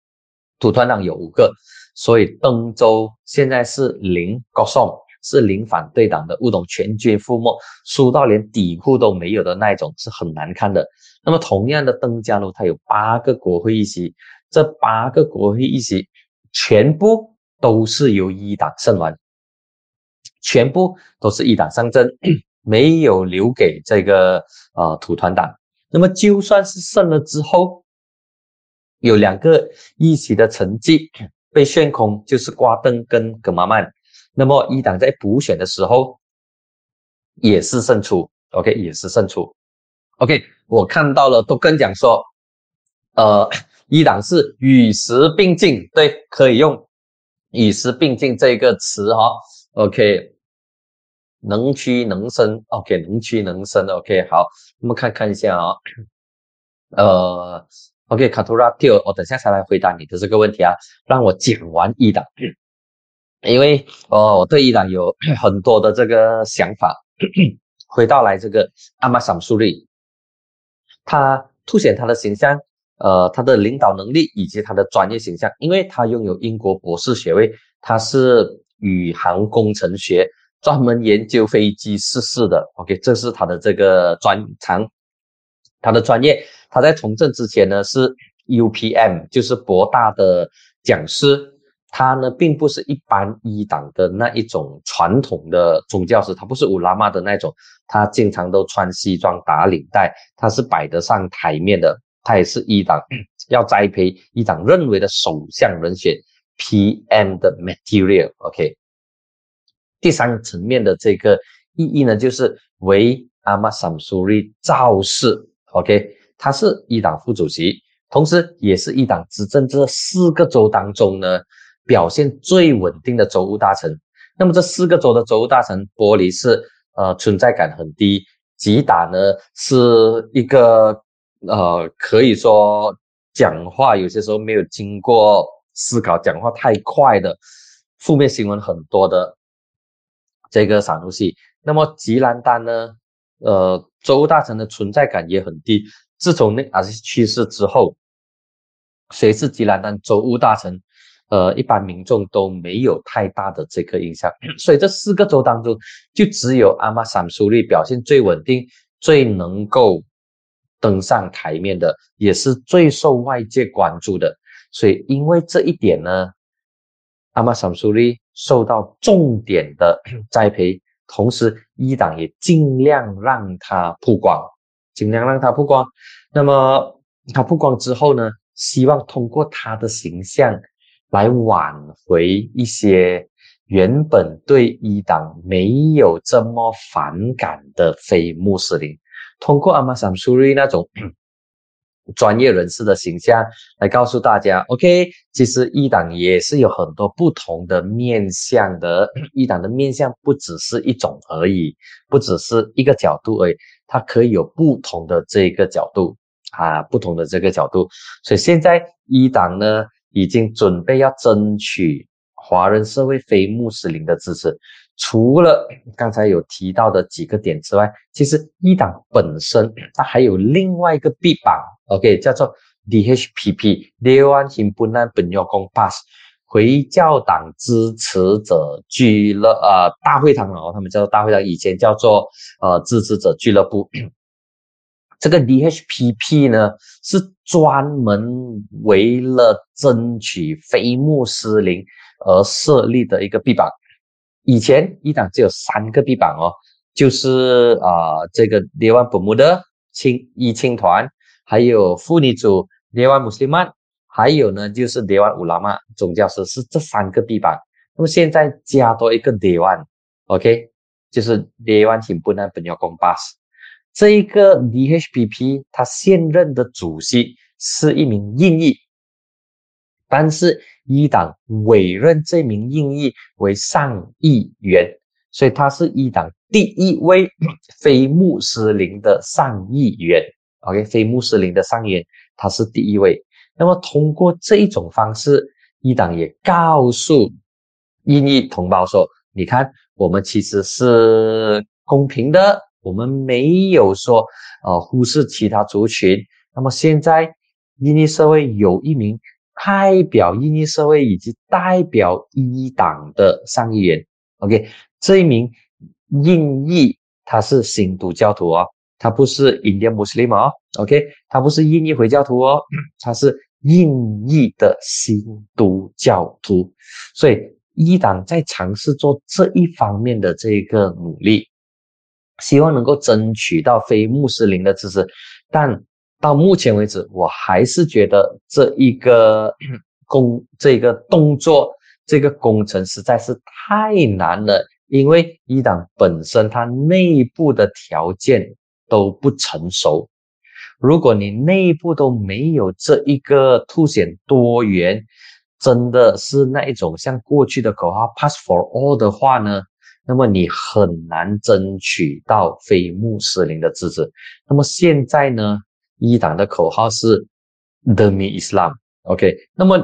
*clears throat* 土团党有五个，所以登州现在是零高送，是零反对党的乌董全军覆没，输到连底裤都没有的那一种，是很难看的。那么同样的登嘉楼，它有八个国会议席。这八个国会议席全部都是由一党胜完，全部都是一党上阵，*clears throat* 没有留给这个呃土团党。那么就算是胜了之后，有两个议席的成绩被炫空，就是瓜登跟葛马曼。那么一党在补选的时候也是胜出，OK，也是胜出。OK，我看到了，都跟讲说，呃。*laughs* 一党是与时并进，对，可以用与时并进这个词哈。OK，能屈能伸，OK，能屈能伸，OK，好，我们看看一下啊。呃，OK，卡图拉蒂尔，我等下才来回答你的这个问题啊。让我讲完一党，因为哦，我对伊朗有 *coughs* 很多的这个想法。*coughs* 回到来这个阿玛桑苏利，他凸显他的形象。呃，他的领导能力以及他的专业形象，因为他拥有英国博士学位，他是宇航工程学，专门研究飞机失事的。OK，这是他的这个专长，他的专业。他在从政之前呢是 UPM，就是博大的讲师。他呢并不是一般一党的那一种传统的宗教师，他不是乌拉玛的那种，他经常都穿西装打领带，他是摆得上台面的。他也是一党要栽培一党认为的首相人选，PM 的 material，OK。第三个层面的这个意义呢，就是为阿玛桑苏利造势，OK。他是一党副主席，同时也是一党执政这四个州当中呢表现最稳定的州务大臣。那么这四个州的州务大臣，玻璃是呃存在感很低，吉打呢是一个。呃，可以说讲话有些时候没有经过思考，讲话太快的，负面新闻很多的这个散户系。那么吉兰丹呢？呃，州大臣的存在感也很低。自从那阿西去世之后，谁是吉兰丹州务大臣？呃，一般民众都没有太大的这个印象。所以这四个州当中，就只有阿玛桑苏利表现最稳定，最能够。登上台面的也是最受外界关注的，所以因为这一点呢，阿玛桑苏利受到重点的 *coughs* 栽培，同时一党也尽量让他曝光，尽量让他曝光。那么他曝光之后呢，希望通过他的形象来挽回一些原本对伊党没有这么反感的非穆斯林，通过阿玛桑苏瑞那种。*coughs* 专业人士的形象来告诉大家，OK，其实一党也是有很多不同的面相的，*coughs* 一党的面相不只是一种而已，不只是一个角度而已，它可以有不同的这个角度啊，不同的这个角度。所以现在一党呢，已经准备要争取华人社会非穆斯林的支持。除了刚才有提到的几个点之外，其实一党本身它还有另外一个臂膀，OK，叫做 DHPP（Dewan Himpunan Penyokong PAS） 回教党支持者俱乐呃大会堂哦，他们叫做大会堂，以前叫做呃支持者俱乐部。这个 DHPP 呢是专门为了争取非穆斯林而设立的一个臂膀。以前一党只有三个臂膀哦，就是啊这个列万本穆的青一青团，还有妇女组列万穆斯林曼，还有呢就是列万乌拉曼总教师是这三个臂膀。那么现在加多一个列万，OK，就是列万挺不难本要公巴斯。这一个 DHPP 他现任的主席是一名印裔，但是。一党委任这名印裔为上议员，所以他是一党第一位非穆斯林的上议员。OK，非穆斯林的上议员，他是第一位。那么通过这一种方式，一党也告诉印裔同胞说：“你看，我们其实是公平的，我们没有说呃忽视其他族群。那么现在印尼社会有一名。”代表印尼社会以及代表一党的上议员，OK，这一名印裔他是新都教徒哦，他不是 Indian Muslim 哦，OK，他不是印尼回教徒哦，他是印裔的新都教徒，所以一党在尝试做这一方面的这个努力，希望能够争取到非穆斯林的支持，但。到目前为止，我还是觉得这一个 *clears throat* 工、这个动作、这个工程实在是太难了。因为一党本身它内部的条件都不成熟，如果你内部都没有这一个凸显多元，真的是那一种像过去的口号 “pass for all” 的话呢，那么你很难争取到非穆斯林的支持。那么现在呢？一党的口号是 Demi Islam，OK，那么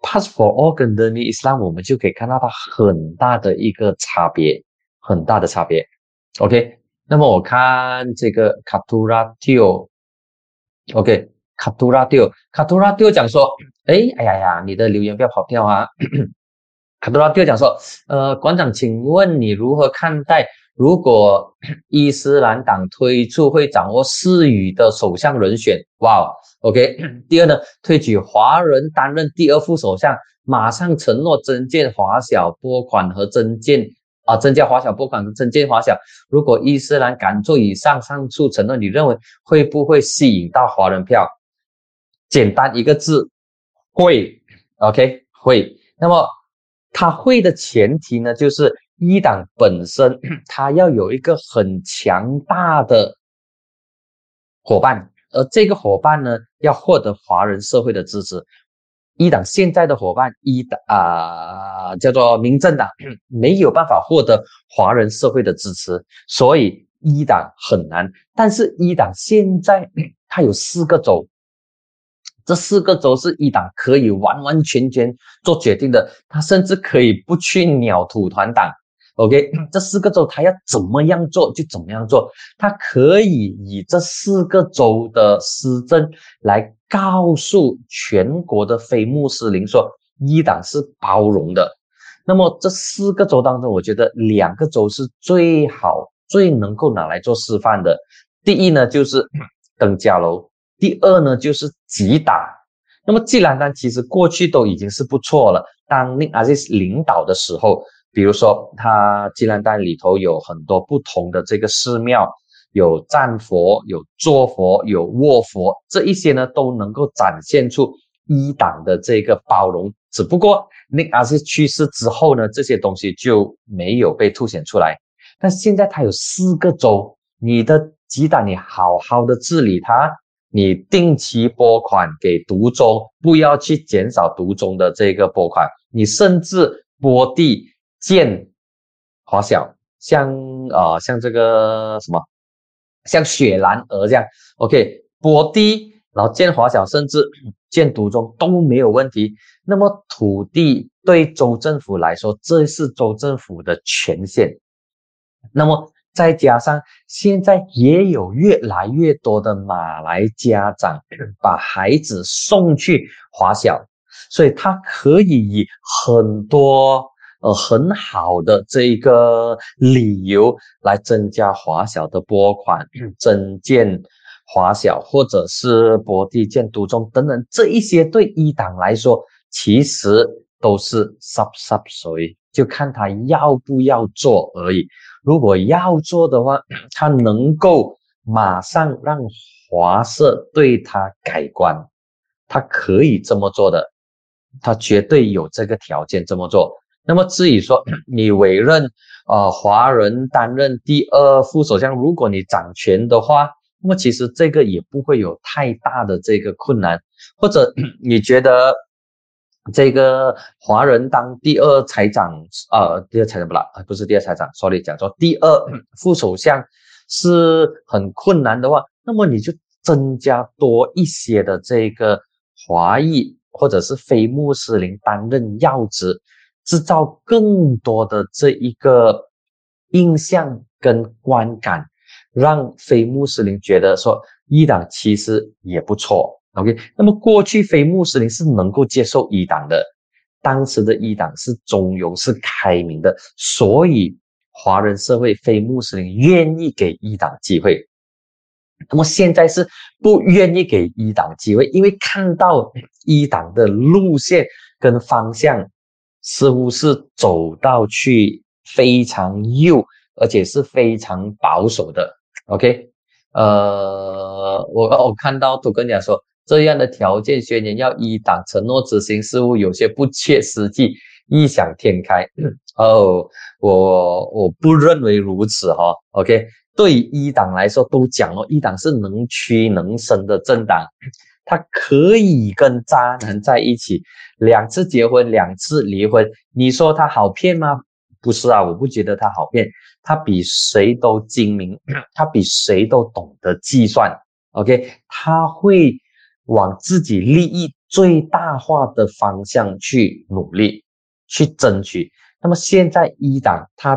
Pass for All 跟 Demi Islam，我们就可以看到它很大的一个差别，很大的差别，OK，那么我看这个 Katura Tio，OK，Katura Tio，Katura Tio 讲说，哎，哎呀呀，你的留言不要跑掉啊，Katura Tio 讲说，呃，馆长，请问你如何看待？如果 *coughs* 伊斯兰党推出会掌握事语的首相人选，哇，OK。*coughs* 第二呢，推举华人担任第二副首相，马上承诺增建华小拨款和增建啊，增加华小拨款和增建华小。如果伊斯兰敢做以上上述承诺，你认为会不会吸引到华人票？简单一个字，会，OK，会。那么他会的前提呢，就是。一党本身，*clears throat* 他要有一个很强大的伙伴，而这个伙伴呢，要获得华人社会的支持。一党现在的伙伴，一党啊，叫做民政党，*clears throat* 没有办法获得华人社会的支持，所以一党很难。但是，一党现在 *clears throat* 它有四个州，这四个州是一党可以完完全全做决定的，他甚至可以不去鸟土团党。OK，这四个州他要怎么样做就怎么样做，他可以以这四个州的施政来告诉全国的非穆斯林说，一党是包容的。那么这四个州当中，我觉得两个州是最好、最能够拿来做示范的。第一呢就是登嘉楼，第二呢就是吉打。那么吉兰丹其实过去都已经是不错了，当阿兹领导的时候。比如说，它吉兰丹里头有很多不同的这个寺庙，有站佛，有坐佛，有卧佛，这一些呢都能够展现出一党的这个包容。只不过尼阿斯去世之后呢，这些东西就没有被凸显出来。但现在他有四个州，你的吉打你好好的治理它，你定期拨款给独中，不要去减少独中的这个拨款，你甚至拨地建华小，像啊像这个什么，像雪兰莪这样，OK，拨地然后建华小，甚至建独中都没有问题。那么土地对州政府来说，这是州政府的权限。那么再加上现在也有越来越多的马来家长把孩子送去华小，所以他可以以很多呃很好的这一个理由来增加华小的拨款，增建华小或者是拨地建独中等等，这一些对一党来说其实都是 sub sub 水，就看他要不要做而已。如果要做的话，*clears throat* 他能够马上让华社对他改观，他可以这么做的，他绝对有这个条件这么做。那么至于说 *clears throat* 你委任啊华人担任第二副首相，如果你掌权的话，那么其实这个也不会有太大的这个困难，或者 *clears throat* 你觉得？这个华人当第二财长，呃，第二财长不啦，不是第二财长，sorry，讲错，第二 *coughs* 副首相是很困难的话，那么你就增加多一些的这个华裔或者是非穆斯林担任要职，制造更多的这一个印象跟观感，让非穆斯林觉得说伊朗其实也不错。OK，那么过去非穆斯林是能够接受一党的，当时的一党是中庸是开明的，所以华人社会非穆斯林愿意给一党机会。那么现在是不愿意给一党机会，因为看到一党的路线跟方向似乎是走到去非常右，而且是非常保守的。OK，呃，我我看到都跟你讲说。这样的条件宣言要一党承诺执行，似乎有些不切实际、异想天开。*coughs* 哦，我我不认为如此哈。OK，对一党来说都讲了，一党是能屈能伸的政党，他可以跟渣男在一起，两次结婚，两次离婚。你说他好骗吗？不是啊，我不觉得他好骗，他比谁都精明，他比谁都懂得计算。OK，他会。往自己利益最大化的方向去努力，去争取。那么现在一党他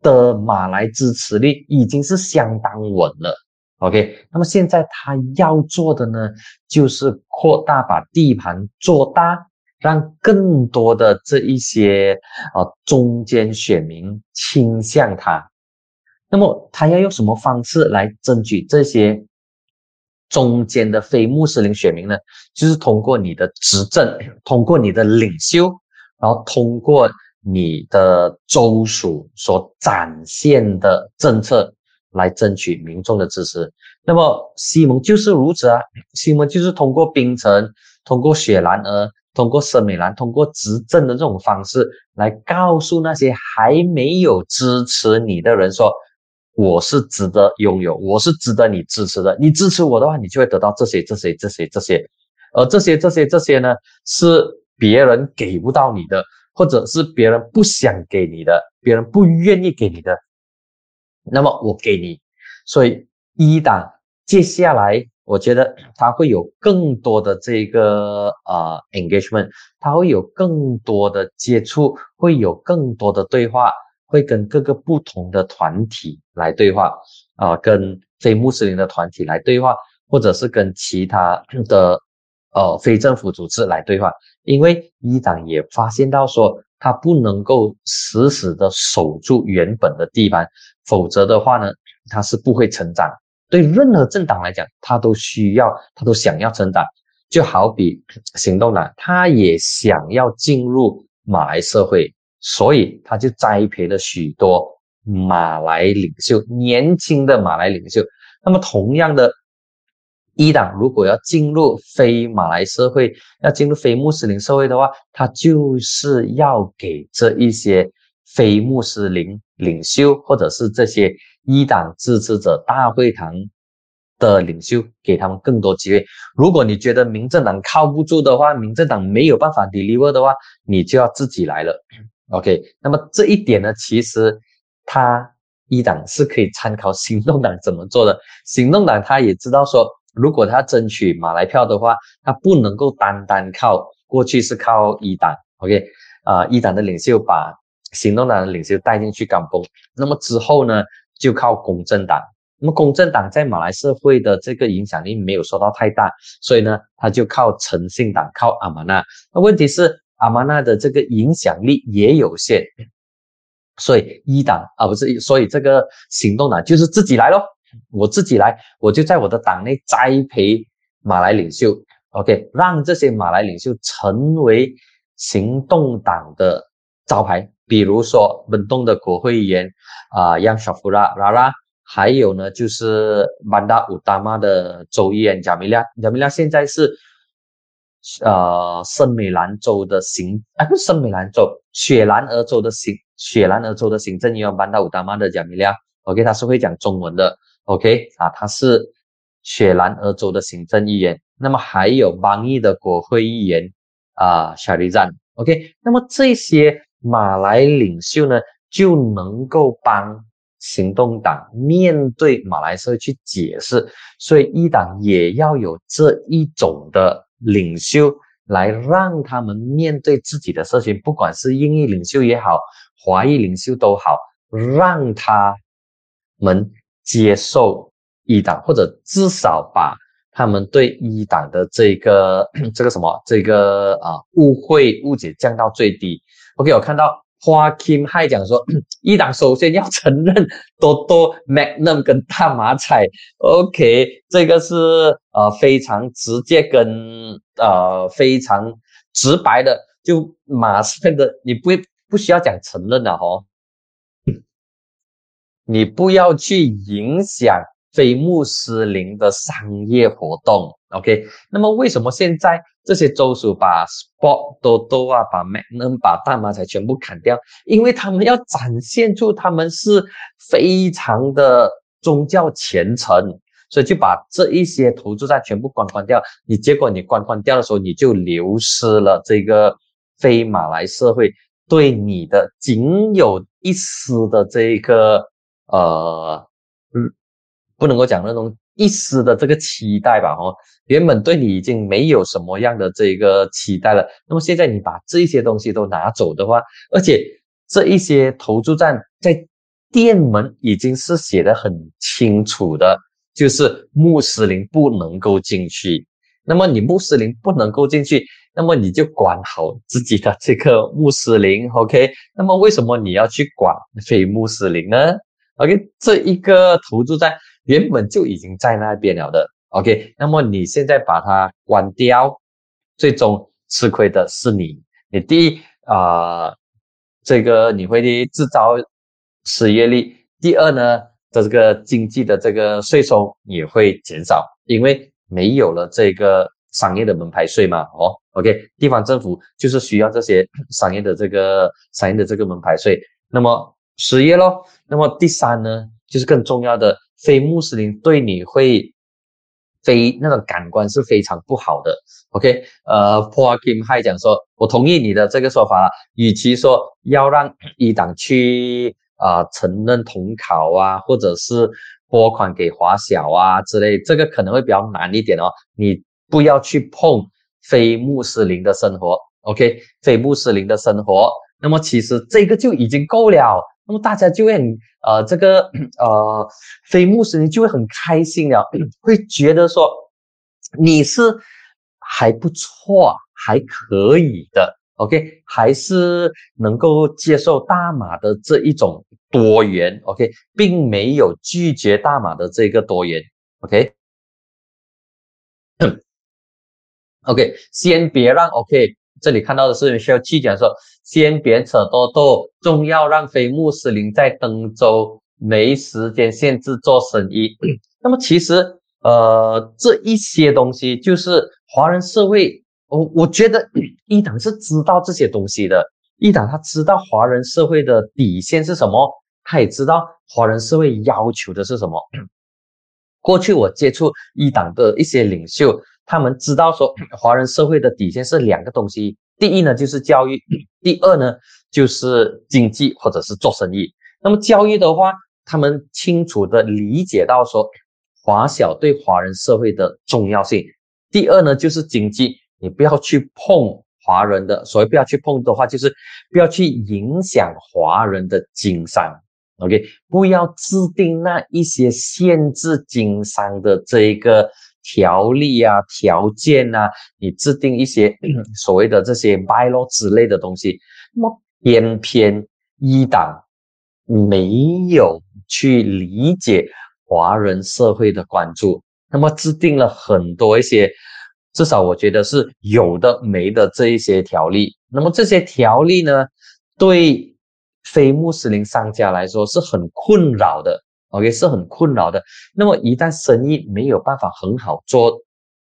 的马来支持力已经是相当稳了。OK，那么现在他要做的呢，就是扩大把地盘做大，让更多的这一些啊中间选民倾向他。那么他要用什么方式来争取这些？中间的非穆斯林选民呢，就是通过你的执政，通过你的领袖，然后通过你的州属所展现的政策来争取民众的支持。那么西蒙就是如此啊，西蒙就是通过槟城，通过雪兰莪，通过森美兰，通过执政的这种方式来告诉那些还没有支持你的人说。我是值得拥有，我是值得你支持的。你支持我的话，你就会得到这些、这些、这些、这些。而这些、这些、这些呢，是别人给不到你的，或者是别人不想给你的，别人不愿意给你的。那么我给你。所以一档接下来，我觉得他会有更多的这个呃 engagement，他会有更多的接触，会有更多的对话。会跟各个不同的团体来对话，啊，跟非穆斯林的团体来对话，或者是跟其他的呃非政府组织来对话。因为伊党也发现到说，他不能够死死的守住原本的地盘，否则的话呢，他是不会成长。对任何政党来讲，他都需要，他都想要成长。就好比行动党，他也想要进入马来社会。所以他就栽培了许多马来领袖，年轻的马来领袖。那么同样的，伊党如果要进入非马来社会，要进入非穆斯林社会的话，他就是要给这一些非穆斯林领袖，或者是这些伊党支持者大会堂的领袖，给他们更多机会。如果你觉得民政党靠不住的话，民政党没有办法 deliver 的话，你就要自己来了。OK，那么这一点呢，其实他一党是可以参考行动党怎么做的。行动党他也知道说。如果他争取马来票的话，他不能够单单靠过去是靠一党，OK，啊，一党的领袖把行动党的领袖带进去港崩，那么之后呢，就靠公正党。那么公正党在马来社会的这个影响力没有受到太大，所以呢，他就靠诚信党，靠阿玛纳。那问题是阿玛纳的这个影响力也有限，所以一党啊不是，所以这个行动党就是自己来咯。我自己来，我就在我的党内栽培马来领袖，OK，让这些马来领袖成为行动党的招牌。比如说本东的国会议员啊，央沙夫拉拉拉，还有呢就是曼达乌达玛的州议员贾米拉，贾米拉现在是呃圣美兰州的行，啊不是圣美兰州，雪兰莪州的行，雪兰莪州的行政议员曼达乌达玛的贾米拉，OK，他是会讲中文的。OK 啊，他是雪兰莪州的行政议员，那么还有邦裔的国会议员啊，小李赞。OK，那么这些马来领袖呢，就能够帮行动党面对马来社会去解释，所以一党也要有这一种的领袖来让他们面对自己的社群，不管是英裔领袖也好，华裔领袖都好，让他们。接受一党，或者至少把他们对一党的这个 *coughs* 这个什么这个啊误会误解降到最低。OK，我看到花 Kim 还讲说，*clears throat* 一党首先要承认多多 Magnum 跟大马彩。OK，这个是呃非常直接跟呃非常直白的，就马上的你不不需要讲承认了哦。你不要去影响非穆斯林的商业活动，OK？那么为什么现在这些州属把 Sport 多多啊，把 Magnum、把大麻才全部砍掉？因为他们要展现出他们是非常的宗教虔诚，所以就把这一些投资站全部关关掉。你结果你关关掉的时候，你就流失了这个非马来社会对你的仅有一丝的这个。呃，嗯，不能够讲那种一丝的这个期待吧，哦，原本对你已经没有什么样的这个期待了，那么现在你把这些东西都拿走的话，而且这一些投注站在店门已经是写的很清楚的，就是穆斯林不能够进去，那么你穆斯林不能够进去，那么你就管好自己的这个穆斯林，OK？那么为什么你要去管非穆斯林呢？OK，这一个投注站原本就已经在那边了的。OK，那么你现在把它关掉，最终吃亏的是你。你第一啊，这个你会制造失业率；第二呢，这个经济的这个税收也会减少，因为没有了这个商业的门牌税嘛。哦，OK，地方政府就是需要这些商业的这个商业的这个门牌税。那么失业咯，那么第三呢，就是更重要的，非穆斯林对你会非那种感官是非常不好的。OK，呃，Paul Kim 还讲说，我同意你的这个说法了，与其说要让一党去啊承认统考啊，或者是拨款给华小啊之类，这个可能会比较难一点哦。你不要去碰非穆斯林的生活，OK，非穆斯林的生活，那么其实这个就已经够了。那么大家就会很呃，这个呃，非穆斯林就会很开心了，*clears throat* 会觉得说你是还不错，还可以的，OK，还是能够接受大马的这一种多元，OK，并没有拒绝大马的这个多元，OK，OK，*clears throat* 先别让 OK。这里看到的是需要去讲说，先别扯多多，重要让非穆斯林在登州没时间限制做生意。*coughs* 那么其实呃，这一些东西就是华人社会，我我觉得 *coughs* 一党是知道这些东西的，一党他知道华人社会的底线是什么，他也知道华人社会要求的是什么。过去我接触一党的一些领袖，他们知道说 *coughs* 华人社会的底线是两个东西，第一呢就是教育，*coughs* 第二呢就是经济或者是做生意。那么教育的话，他们清楚的理解到说 *coughs* 华小对华人社会的重要性。第二呢就是经济，你不要去碰华人的，所谓不要去碰的话，就是不要去影响华人的经商。OK，不要制定那一些限制经商的这一个条例啊、条件啊，你制定一些 *clears throat* 所谓的这些 bylaw 之类的东西，那么偏偏一党没有去理解华人社会的关注，那么制定了很多一些，至少我觉得是有的没的这一些条例，那么这些条例呢，对。非穆斯林商家来说是很困扰的，OK，是很困扰的。那么一旦生意没有办法很好做，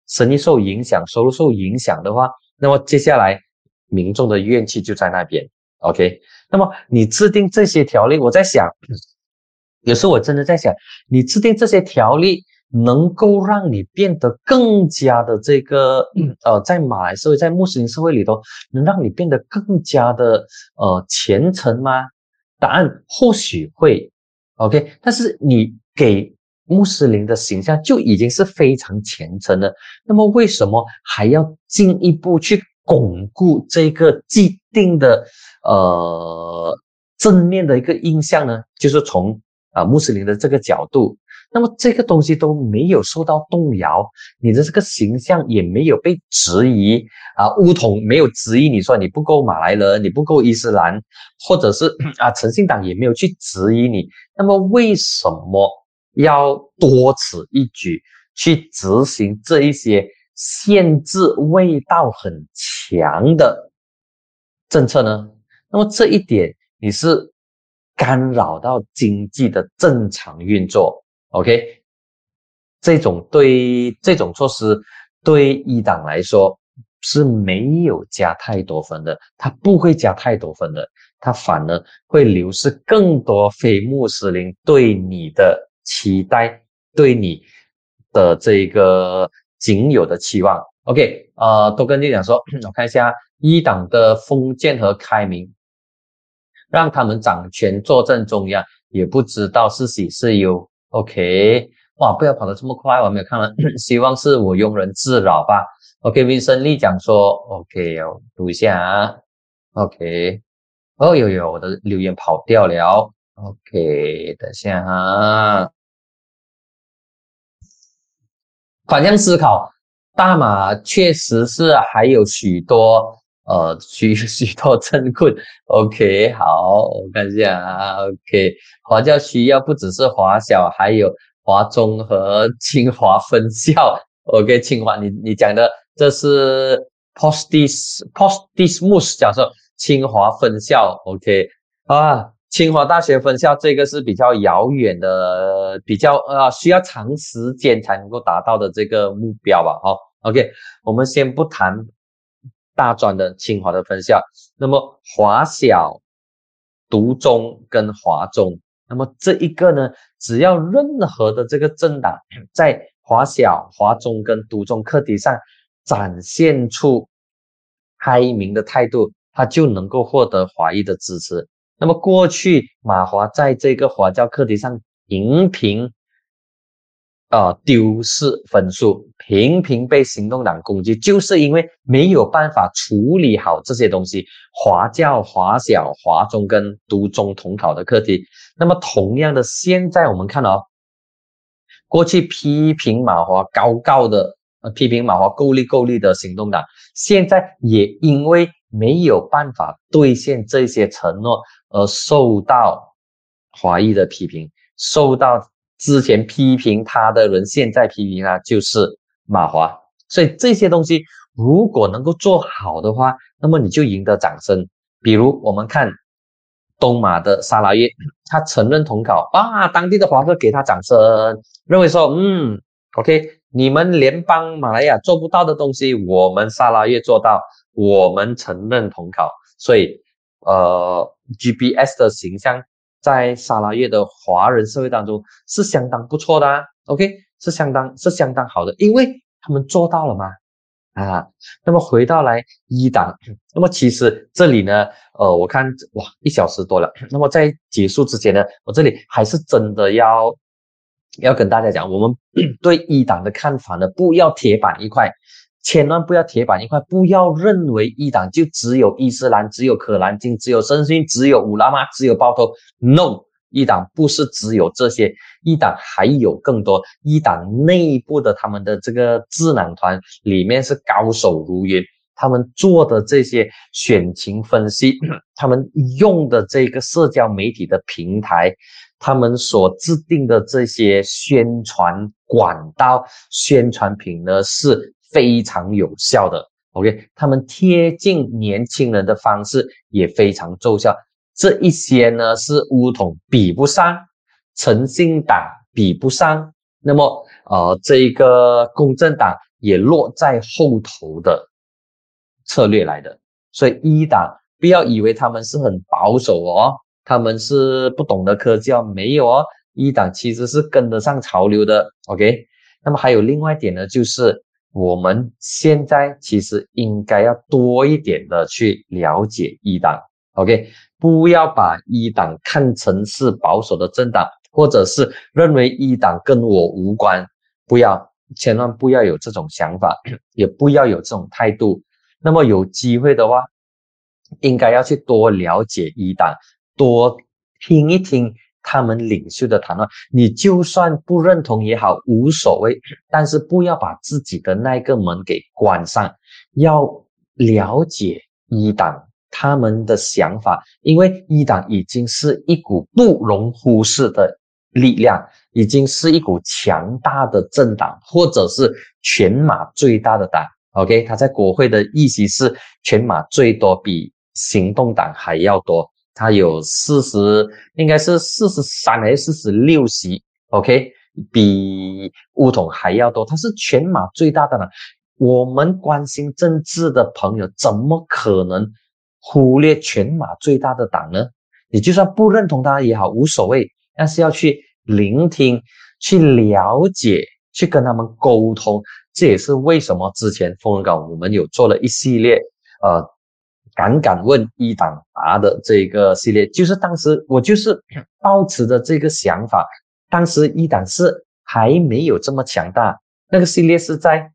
生意受影响，收入受影响的话，那么接下来民众的怨气就在那边，OK。那么你制定这些条例，我在想，*clears throat* 有时候我真的在想，你制定这些条例。能够让你变得更加的这个呃，在马来社会，在穆斯林社会里头，能让你变得更加的呃虔诚吗？答案或许会，OK。但是你给穆斯林的形象就已经是非常虔诚的，那么为什么还要进一步去巩固这个既定的呃正面的一个印象呢？就是从啊穆斯林的这个角度。那么这个东西都没有受到动摇，你的这个形象也没有被质疑啊，乌统没有质疑你说你不够马来人，你不够伊斯兰，或者是啊，诚信党也没有去质疑你。那么为什么要多此一举去执行这一些限制味道很强的政策呢？那么这一点你是干扰到经济的正常运作。OK，这种对这种措施对一党来说是没有加太多分的，他不会加太多分的，他反而会流失更多非穆斯林对你的期待，对你的这个仅有的期望。OK，呃，都跟你讲说，*coughs* 我看一下一党的封建和开明，让他们掌权坐镇中央，也不知道是喜是忧。OK，哇，不要跑得这么快，我没有看完，*clears throat* 希望是我庸人自扰吧。OK，Vincent Lee 讲说，OK，我读一下啊。OK，哦，有有，我的留言跑掉了。OK，等一下哈。反向思考，大马确实是还有许多。呃，许许多镇困，OK，好，我看一下啊，OK，华教需要不只是华小，还有华中和清华分校，OK，清华，你你讲的这是 Postis Postismus 教授，清华分校，OK，啊，清华大学分校这个是比较遥远的，比较呃需要长时间才能够达到的这个目标吧，好，OK，我们先不谈。大专的清华的分校，那么华小、独中跟华中，那么这一个呢，只要任何的这个政党在华小、华中跟独中课题上展现出开明的态度，他就能够获得华裔的支持。那么过去马华在这个华教课题上频频。啊，丢失分数，频频被行动党攻击，就是因为没有办法处理好这些东西。华教、华小、华中跟独中统考的课题，那么同样的，现在我们看哦，过去批评马华高高的，批评马华够力够力的行动党，现在也因为没有办法兑现这些承诺，而受到华裔的批评，受到。之前批评他的人，现在批评他就是马华，所以这些东西如果能够做好的话，那么你就赢得掌声。比如我们看东马的沙拉叶，他承认统考啊，当地的华客给他掌声，认为说，嗯，OK，你们联邦马来亚做不到的东西，我们沙拉越做到，我们承认统考，所以呃，GPS 的形象在沙拉越的华人社会当中是相当不错的啊，OK，是相当是相当好的，因为他们做到了嘛，啊，那么回到来一档，那么其实这里呢，呃，我看哇，一小时多了，那么在结束之前呢，我这里还是真的要。要跟大家讲，我们对一档的看法呢，不要铁板一块，千万不要铁板一块，不要认为一党就只有伊斯兰，只有可兰经，只有圣训，只有乌拉玛，只有包头。No，一党不是只有这些，一党还有更多。一党内部的他们的这个智囊团里面是高手如云，他们做的这些选情分析，*clears throat* 他们用的这个社交媒体的平台。他们所制定的这些宣传管道、宣传品呢，是非常有效的。OK，他们贴近年轻人的方式也非常奏效。这一些呢，是乌统比不上，诚信党比不上，那么呃，这一个公正党也落在后头的策略来的。所以一党不要以为他们是很保守哦。他们是不懂得科教，没有哦。一党其实是跟得上潮流的，OK。那么还有另外一点呢，就是我们现在其实应该要多一点的去了解一党，OK。不要把一党看成是保守的政党，或者是认为一党跟我无关，不要，千万不要有这种想法，*coughs* 也不要有这种态度。那么有机会的话，应该要去多了解一党。多听一听他们领袖的谈话，你就算不认同也好，无所谓。但是不要把自己的那个门给关上，要了解一党他们的想法，因为一党已经是一股不容忽视的力量，已经是一股强大的政党，或者是全马最大的党。OK，他在国会的议席是全马最多，比行动党还要多。他有四十，应该是四十三还是四十六席？OK，比乌统还要多。他是全马最大的呢。我们关心政治的朋友，怎么可能忽略全马最大的党呢？你就算不认同他也好，无所谓。但是要去聆听、去了解、去跟他们沟通。这也是为什么之前风人港我们有做了一系列，呃。敢敢问一党答的这个系列，就是当时我就是抱持着这个想法，当时一党是还没有这么强大，那个系列是在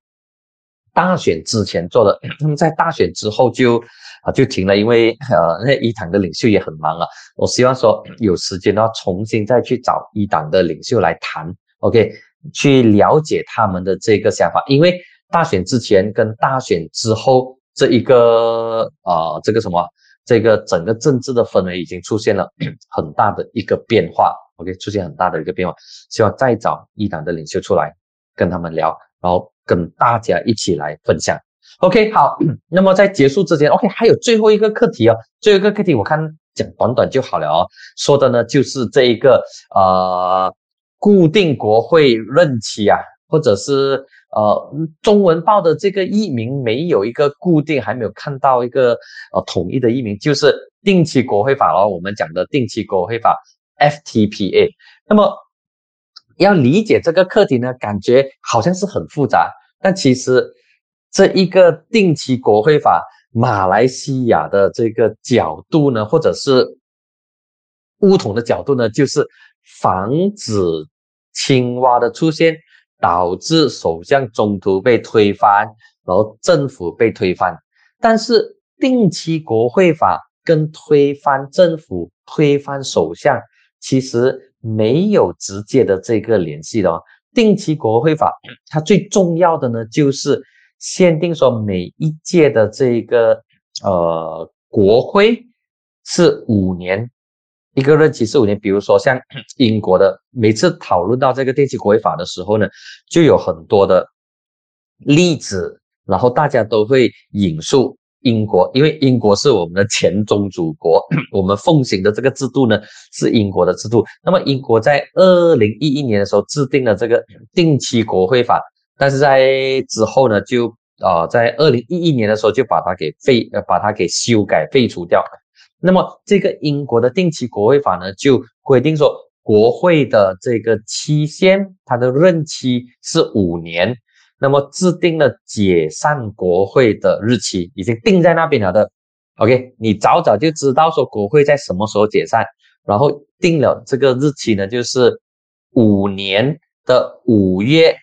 大选之前做的，*coughs* 那么在大选之后就 *coughs* 啊就停了，因为呃那一党的领袖也很忙啊，我希望说有时间的话重新再去找一党的领袖来谈，OK，去了解他们的这个想法，因为大选之前跟大选之后。这一个啊，这个什么，这个整个政治的氛围已经出现了 *clears throat* 很大的一个变化，OK，出现很大的一个变化。希望再找一党的领袖出来跟他们聊，然后跟大家一起来分享。OK，好，那么在结束之前，OK，还有最后一个课题哦，最后一个课题我看讲短短就好了哦，说的呢就是这一个呃固定国会任期啊，或者是。呃，中文报的这个译名没有一个固定，还没有看到一个呃统一的译名，就是定期国会法咯。我们讲的定期国会法 FTPA。那么要理解这个课题呢，感觉好像是很复杂，但其实这一个定期国会法，马来西亚的这个角度呢，或者是乌统的角度呢，就是防止青蛙的出现。导致首相中途被推翻，然后政府被推翻。但是定期国会法跟推翻政府、推翻首相其实没有直接的这个联系的哦。定期国会法它最重要的呢，就是限定说每一届的这个呃国会是五年。一个任期是五年，比如说像 *clears throat* 英国的，每次讨论到这个电气国会法的时候呢，就有很多的例子，然后大家都会引述英国，因为英国是我们的前宗主国，*clears throat* 我们奉行的这个制度呢是英国的制度。那么英国在二零一一年的时候制定了这个定期国会法，但是在之后呢就啊在二零一一年的时候就把它给废呃把它给修改废除掉。那么这个英国的定期国会法呢就规定说国会的这个期限，它的任期是五年。那么制定了解散国会的日期，已经定在那边了的。OK，你早早就知道说国会在什么时候解散，然后定了这个日期呢，就是五年的五月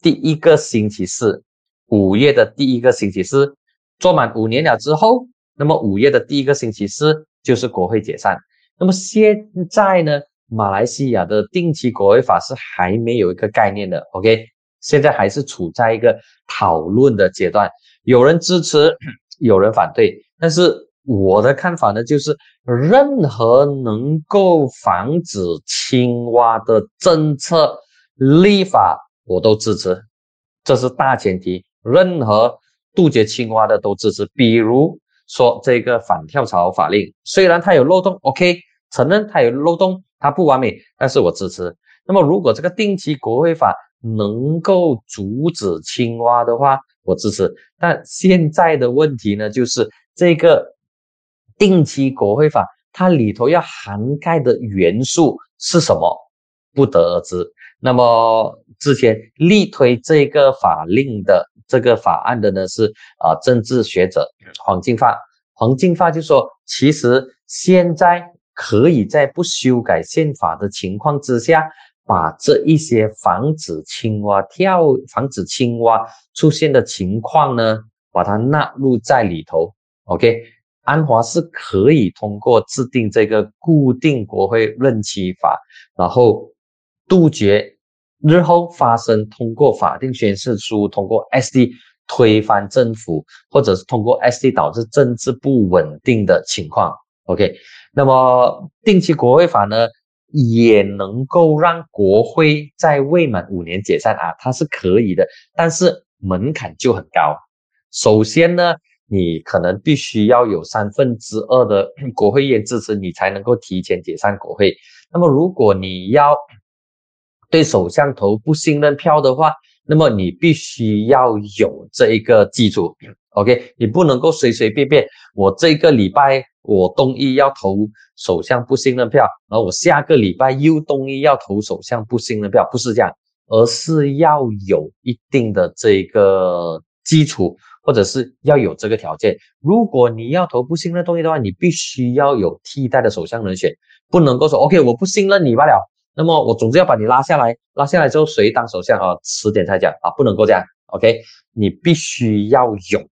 第一个星期四。五月的第一个星期四做满五年了之后，那么五月的第一个星期四就是国会解散。那么现在呢，马来西亚的定期国会法是还没有一个概念的。OK。现在还是处在一个讨论的阶段，有人支持，*clears throat* 有人反对。但是我的看法呢，就是任何能够防止青蛙的政策立法，我都支持，这是大前提。任何杜绝青蛙的都支持。比如说这个反跳槽法令，虽然它有漏洞，OK，承认它有漏洞，它不完美，但是我支持。那么如果这个定期国会法，能够阻止青蛙的话，我支持。但现在的问题呢，就是这个定期国会法，它里头要涵盖的元素是什么，不得而知。那么之前力推这个法令的这个法案的呢，是啊政治学者黄金发。黄金发就说，其实现在可以在不修改宪法的情况之下。把这一些防止青蛙跳、防止青蛙出现的情况呢，把它纳入在里头。OK，安华是可以通过制定这个固定国会任期法，然后杜绝日后发生通过法定宣誓书、通过 SD 推翻政府，或者是通过 SD 导致政治不稳定的情况。OK，那么定期国会法呢？也能够让国会在未满五年解散啊，它是可以的，但是门槛就很高。首先呢，你可能必须要有三分之二的 *clears throat* 国会议员支持，你才能够提前解散国会。那么，如果你要对首相投不信任票的话，那么你必须要有这一个基础，OK？你不能够随随便便，我这个礼拜。我东一要投首相不信任票，然后我下个礼拜又东一要投首相不信任票，不是这样，而是要有一定的这个基础，或者是要有这个条件。如果你要投不信任动议的话，你必须要有替代的首相人选，不能够说 OK 我不信任你罢了，那么我总之要把你拉下来，拉下来之后谁当首相啊？迟点才讲啊，不能够这样，OK？你必须要有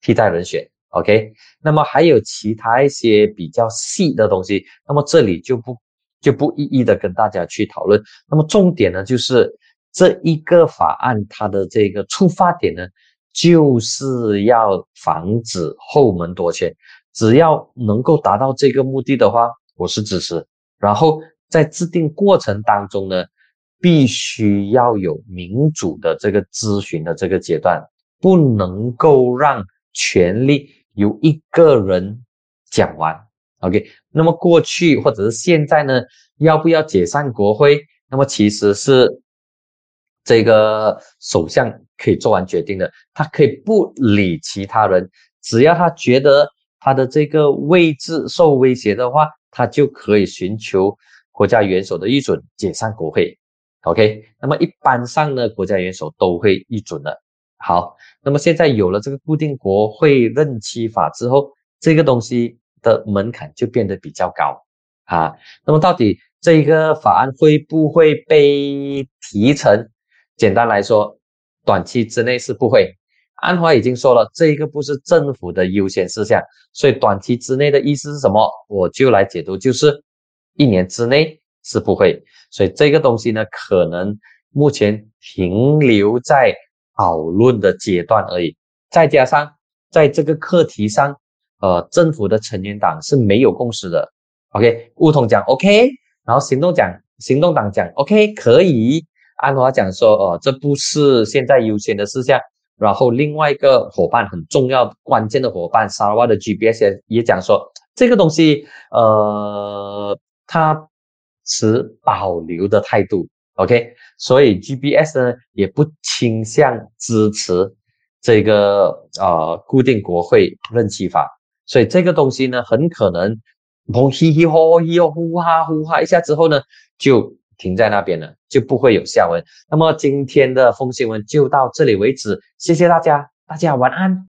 替代人选。OK，那么还有其他一些比较细的东西，那么这里就不就不一一的跟大家去讨论。那么重点呢，就是这一个法案它的这个出发点呢，就是要防止后门夺权。只要能够达到这个目的的话，我是支持。然后在制定过程当中呢，必须要有民主的这个咨询的这个阶段，不能够让权力。由一个人讲完，OK。那么过去或者是现在呢，要不要解散国会？那么其实是这个首相可以做完决定的，他可以不理其他人，只要他觉得他的这个位置受威胁的话，他就可以寻求国家元首的批准解散国会，OK。那么一般上呢，国家元首都会批准的。好，那么现在有了这个固定国会任期法之后，这个东西的门槛就变得比较高啊。那么到底这一个法案会不会被提成？简单来说，短期之内是不会。安华已经说了，这个不是政府的优先事项，所以短期之内的意思是什么？我就来解读，就是一年之内是不会。所以这个东西呢，可能目前停留在。讨论的阶段而已，再加上在这个课题上，呃，政府的成员党是没有共识的。OK，乌统讲 OK，然后行动讲，行动党讲 OK 可以，安华讲说，哦，这不是现在优先的事项，然后另外一个伙伴很重要关键的伙伴，沙拉瓦的 GPS 也讲说这个东西，呃，他持保留的态度，OK，所以 GPS 呢也不倾向支持这个呃固定国会任期法，所以这个东西呢很可能从嘻嘻吼吼呼哈呼哈一下之后呢就。停在那边了，就不会有下文。那么今天的风新闻就到这里为止，谢谢大家，大家晚安。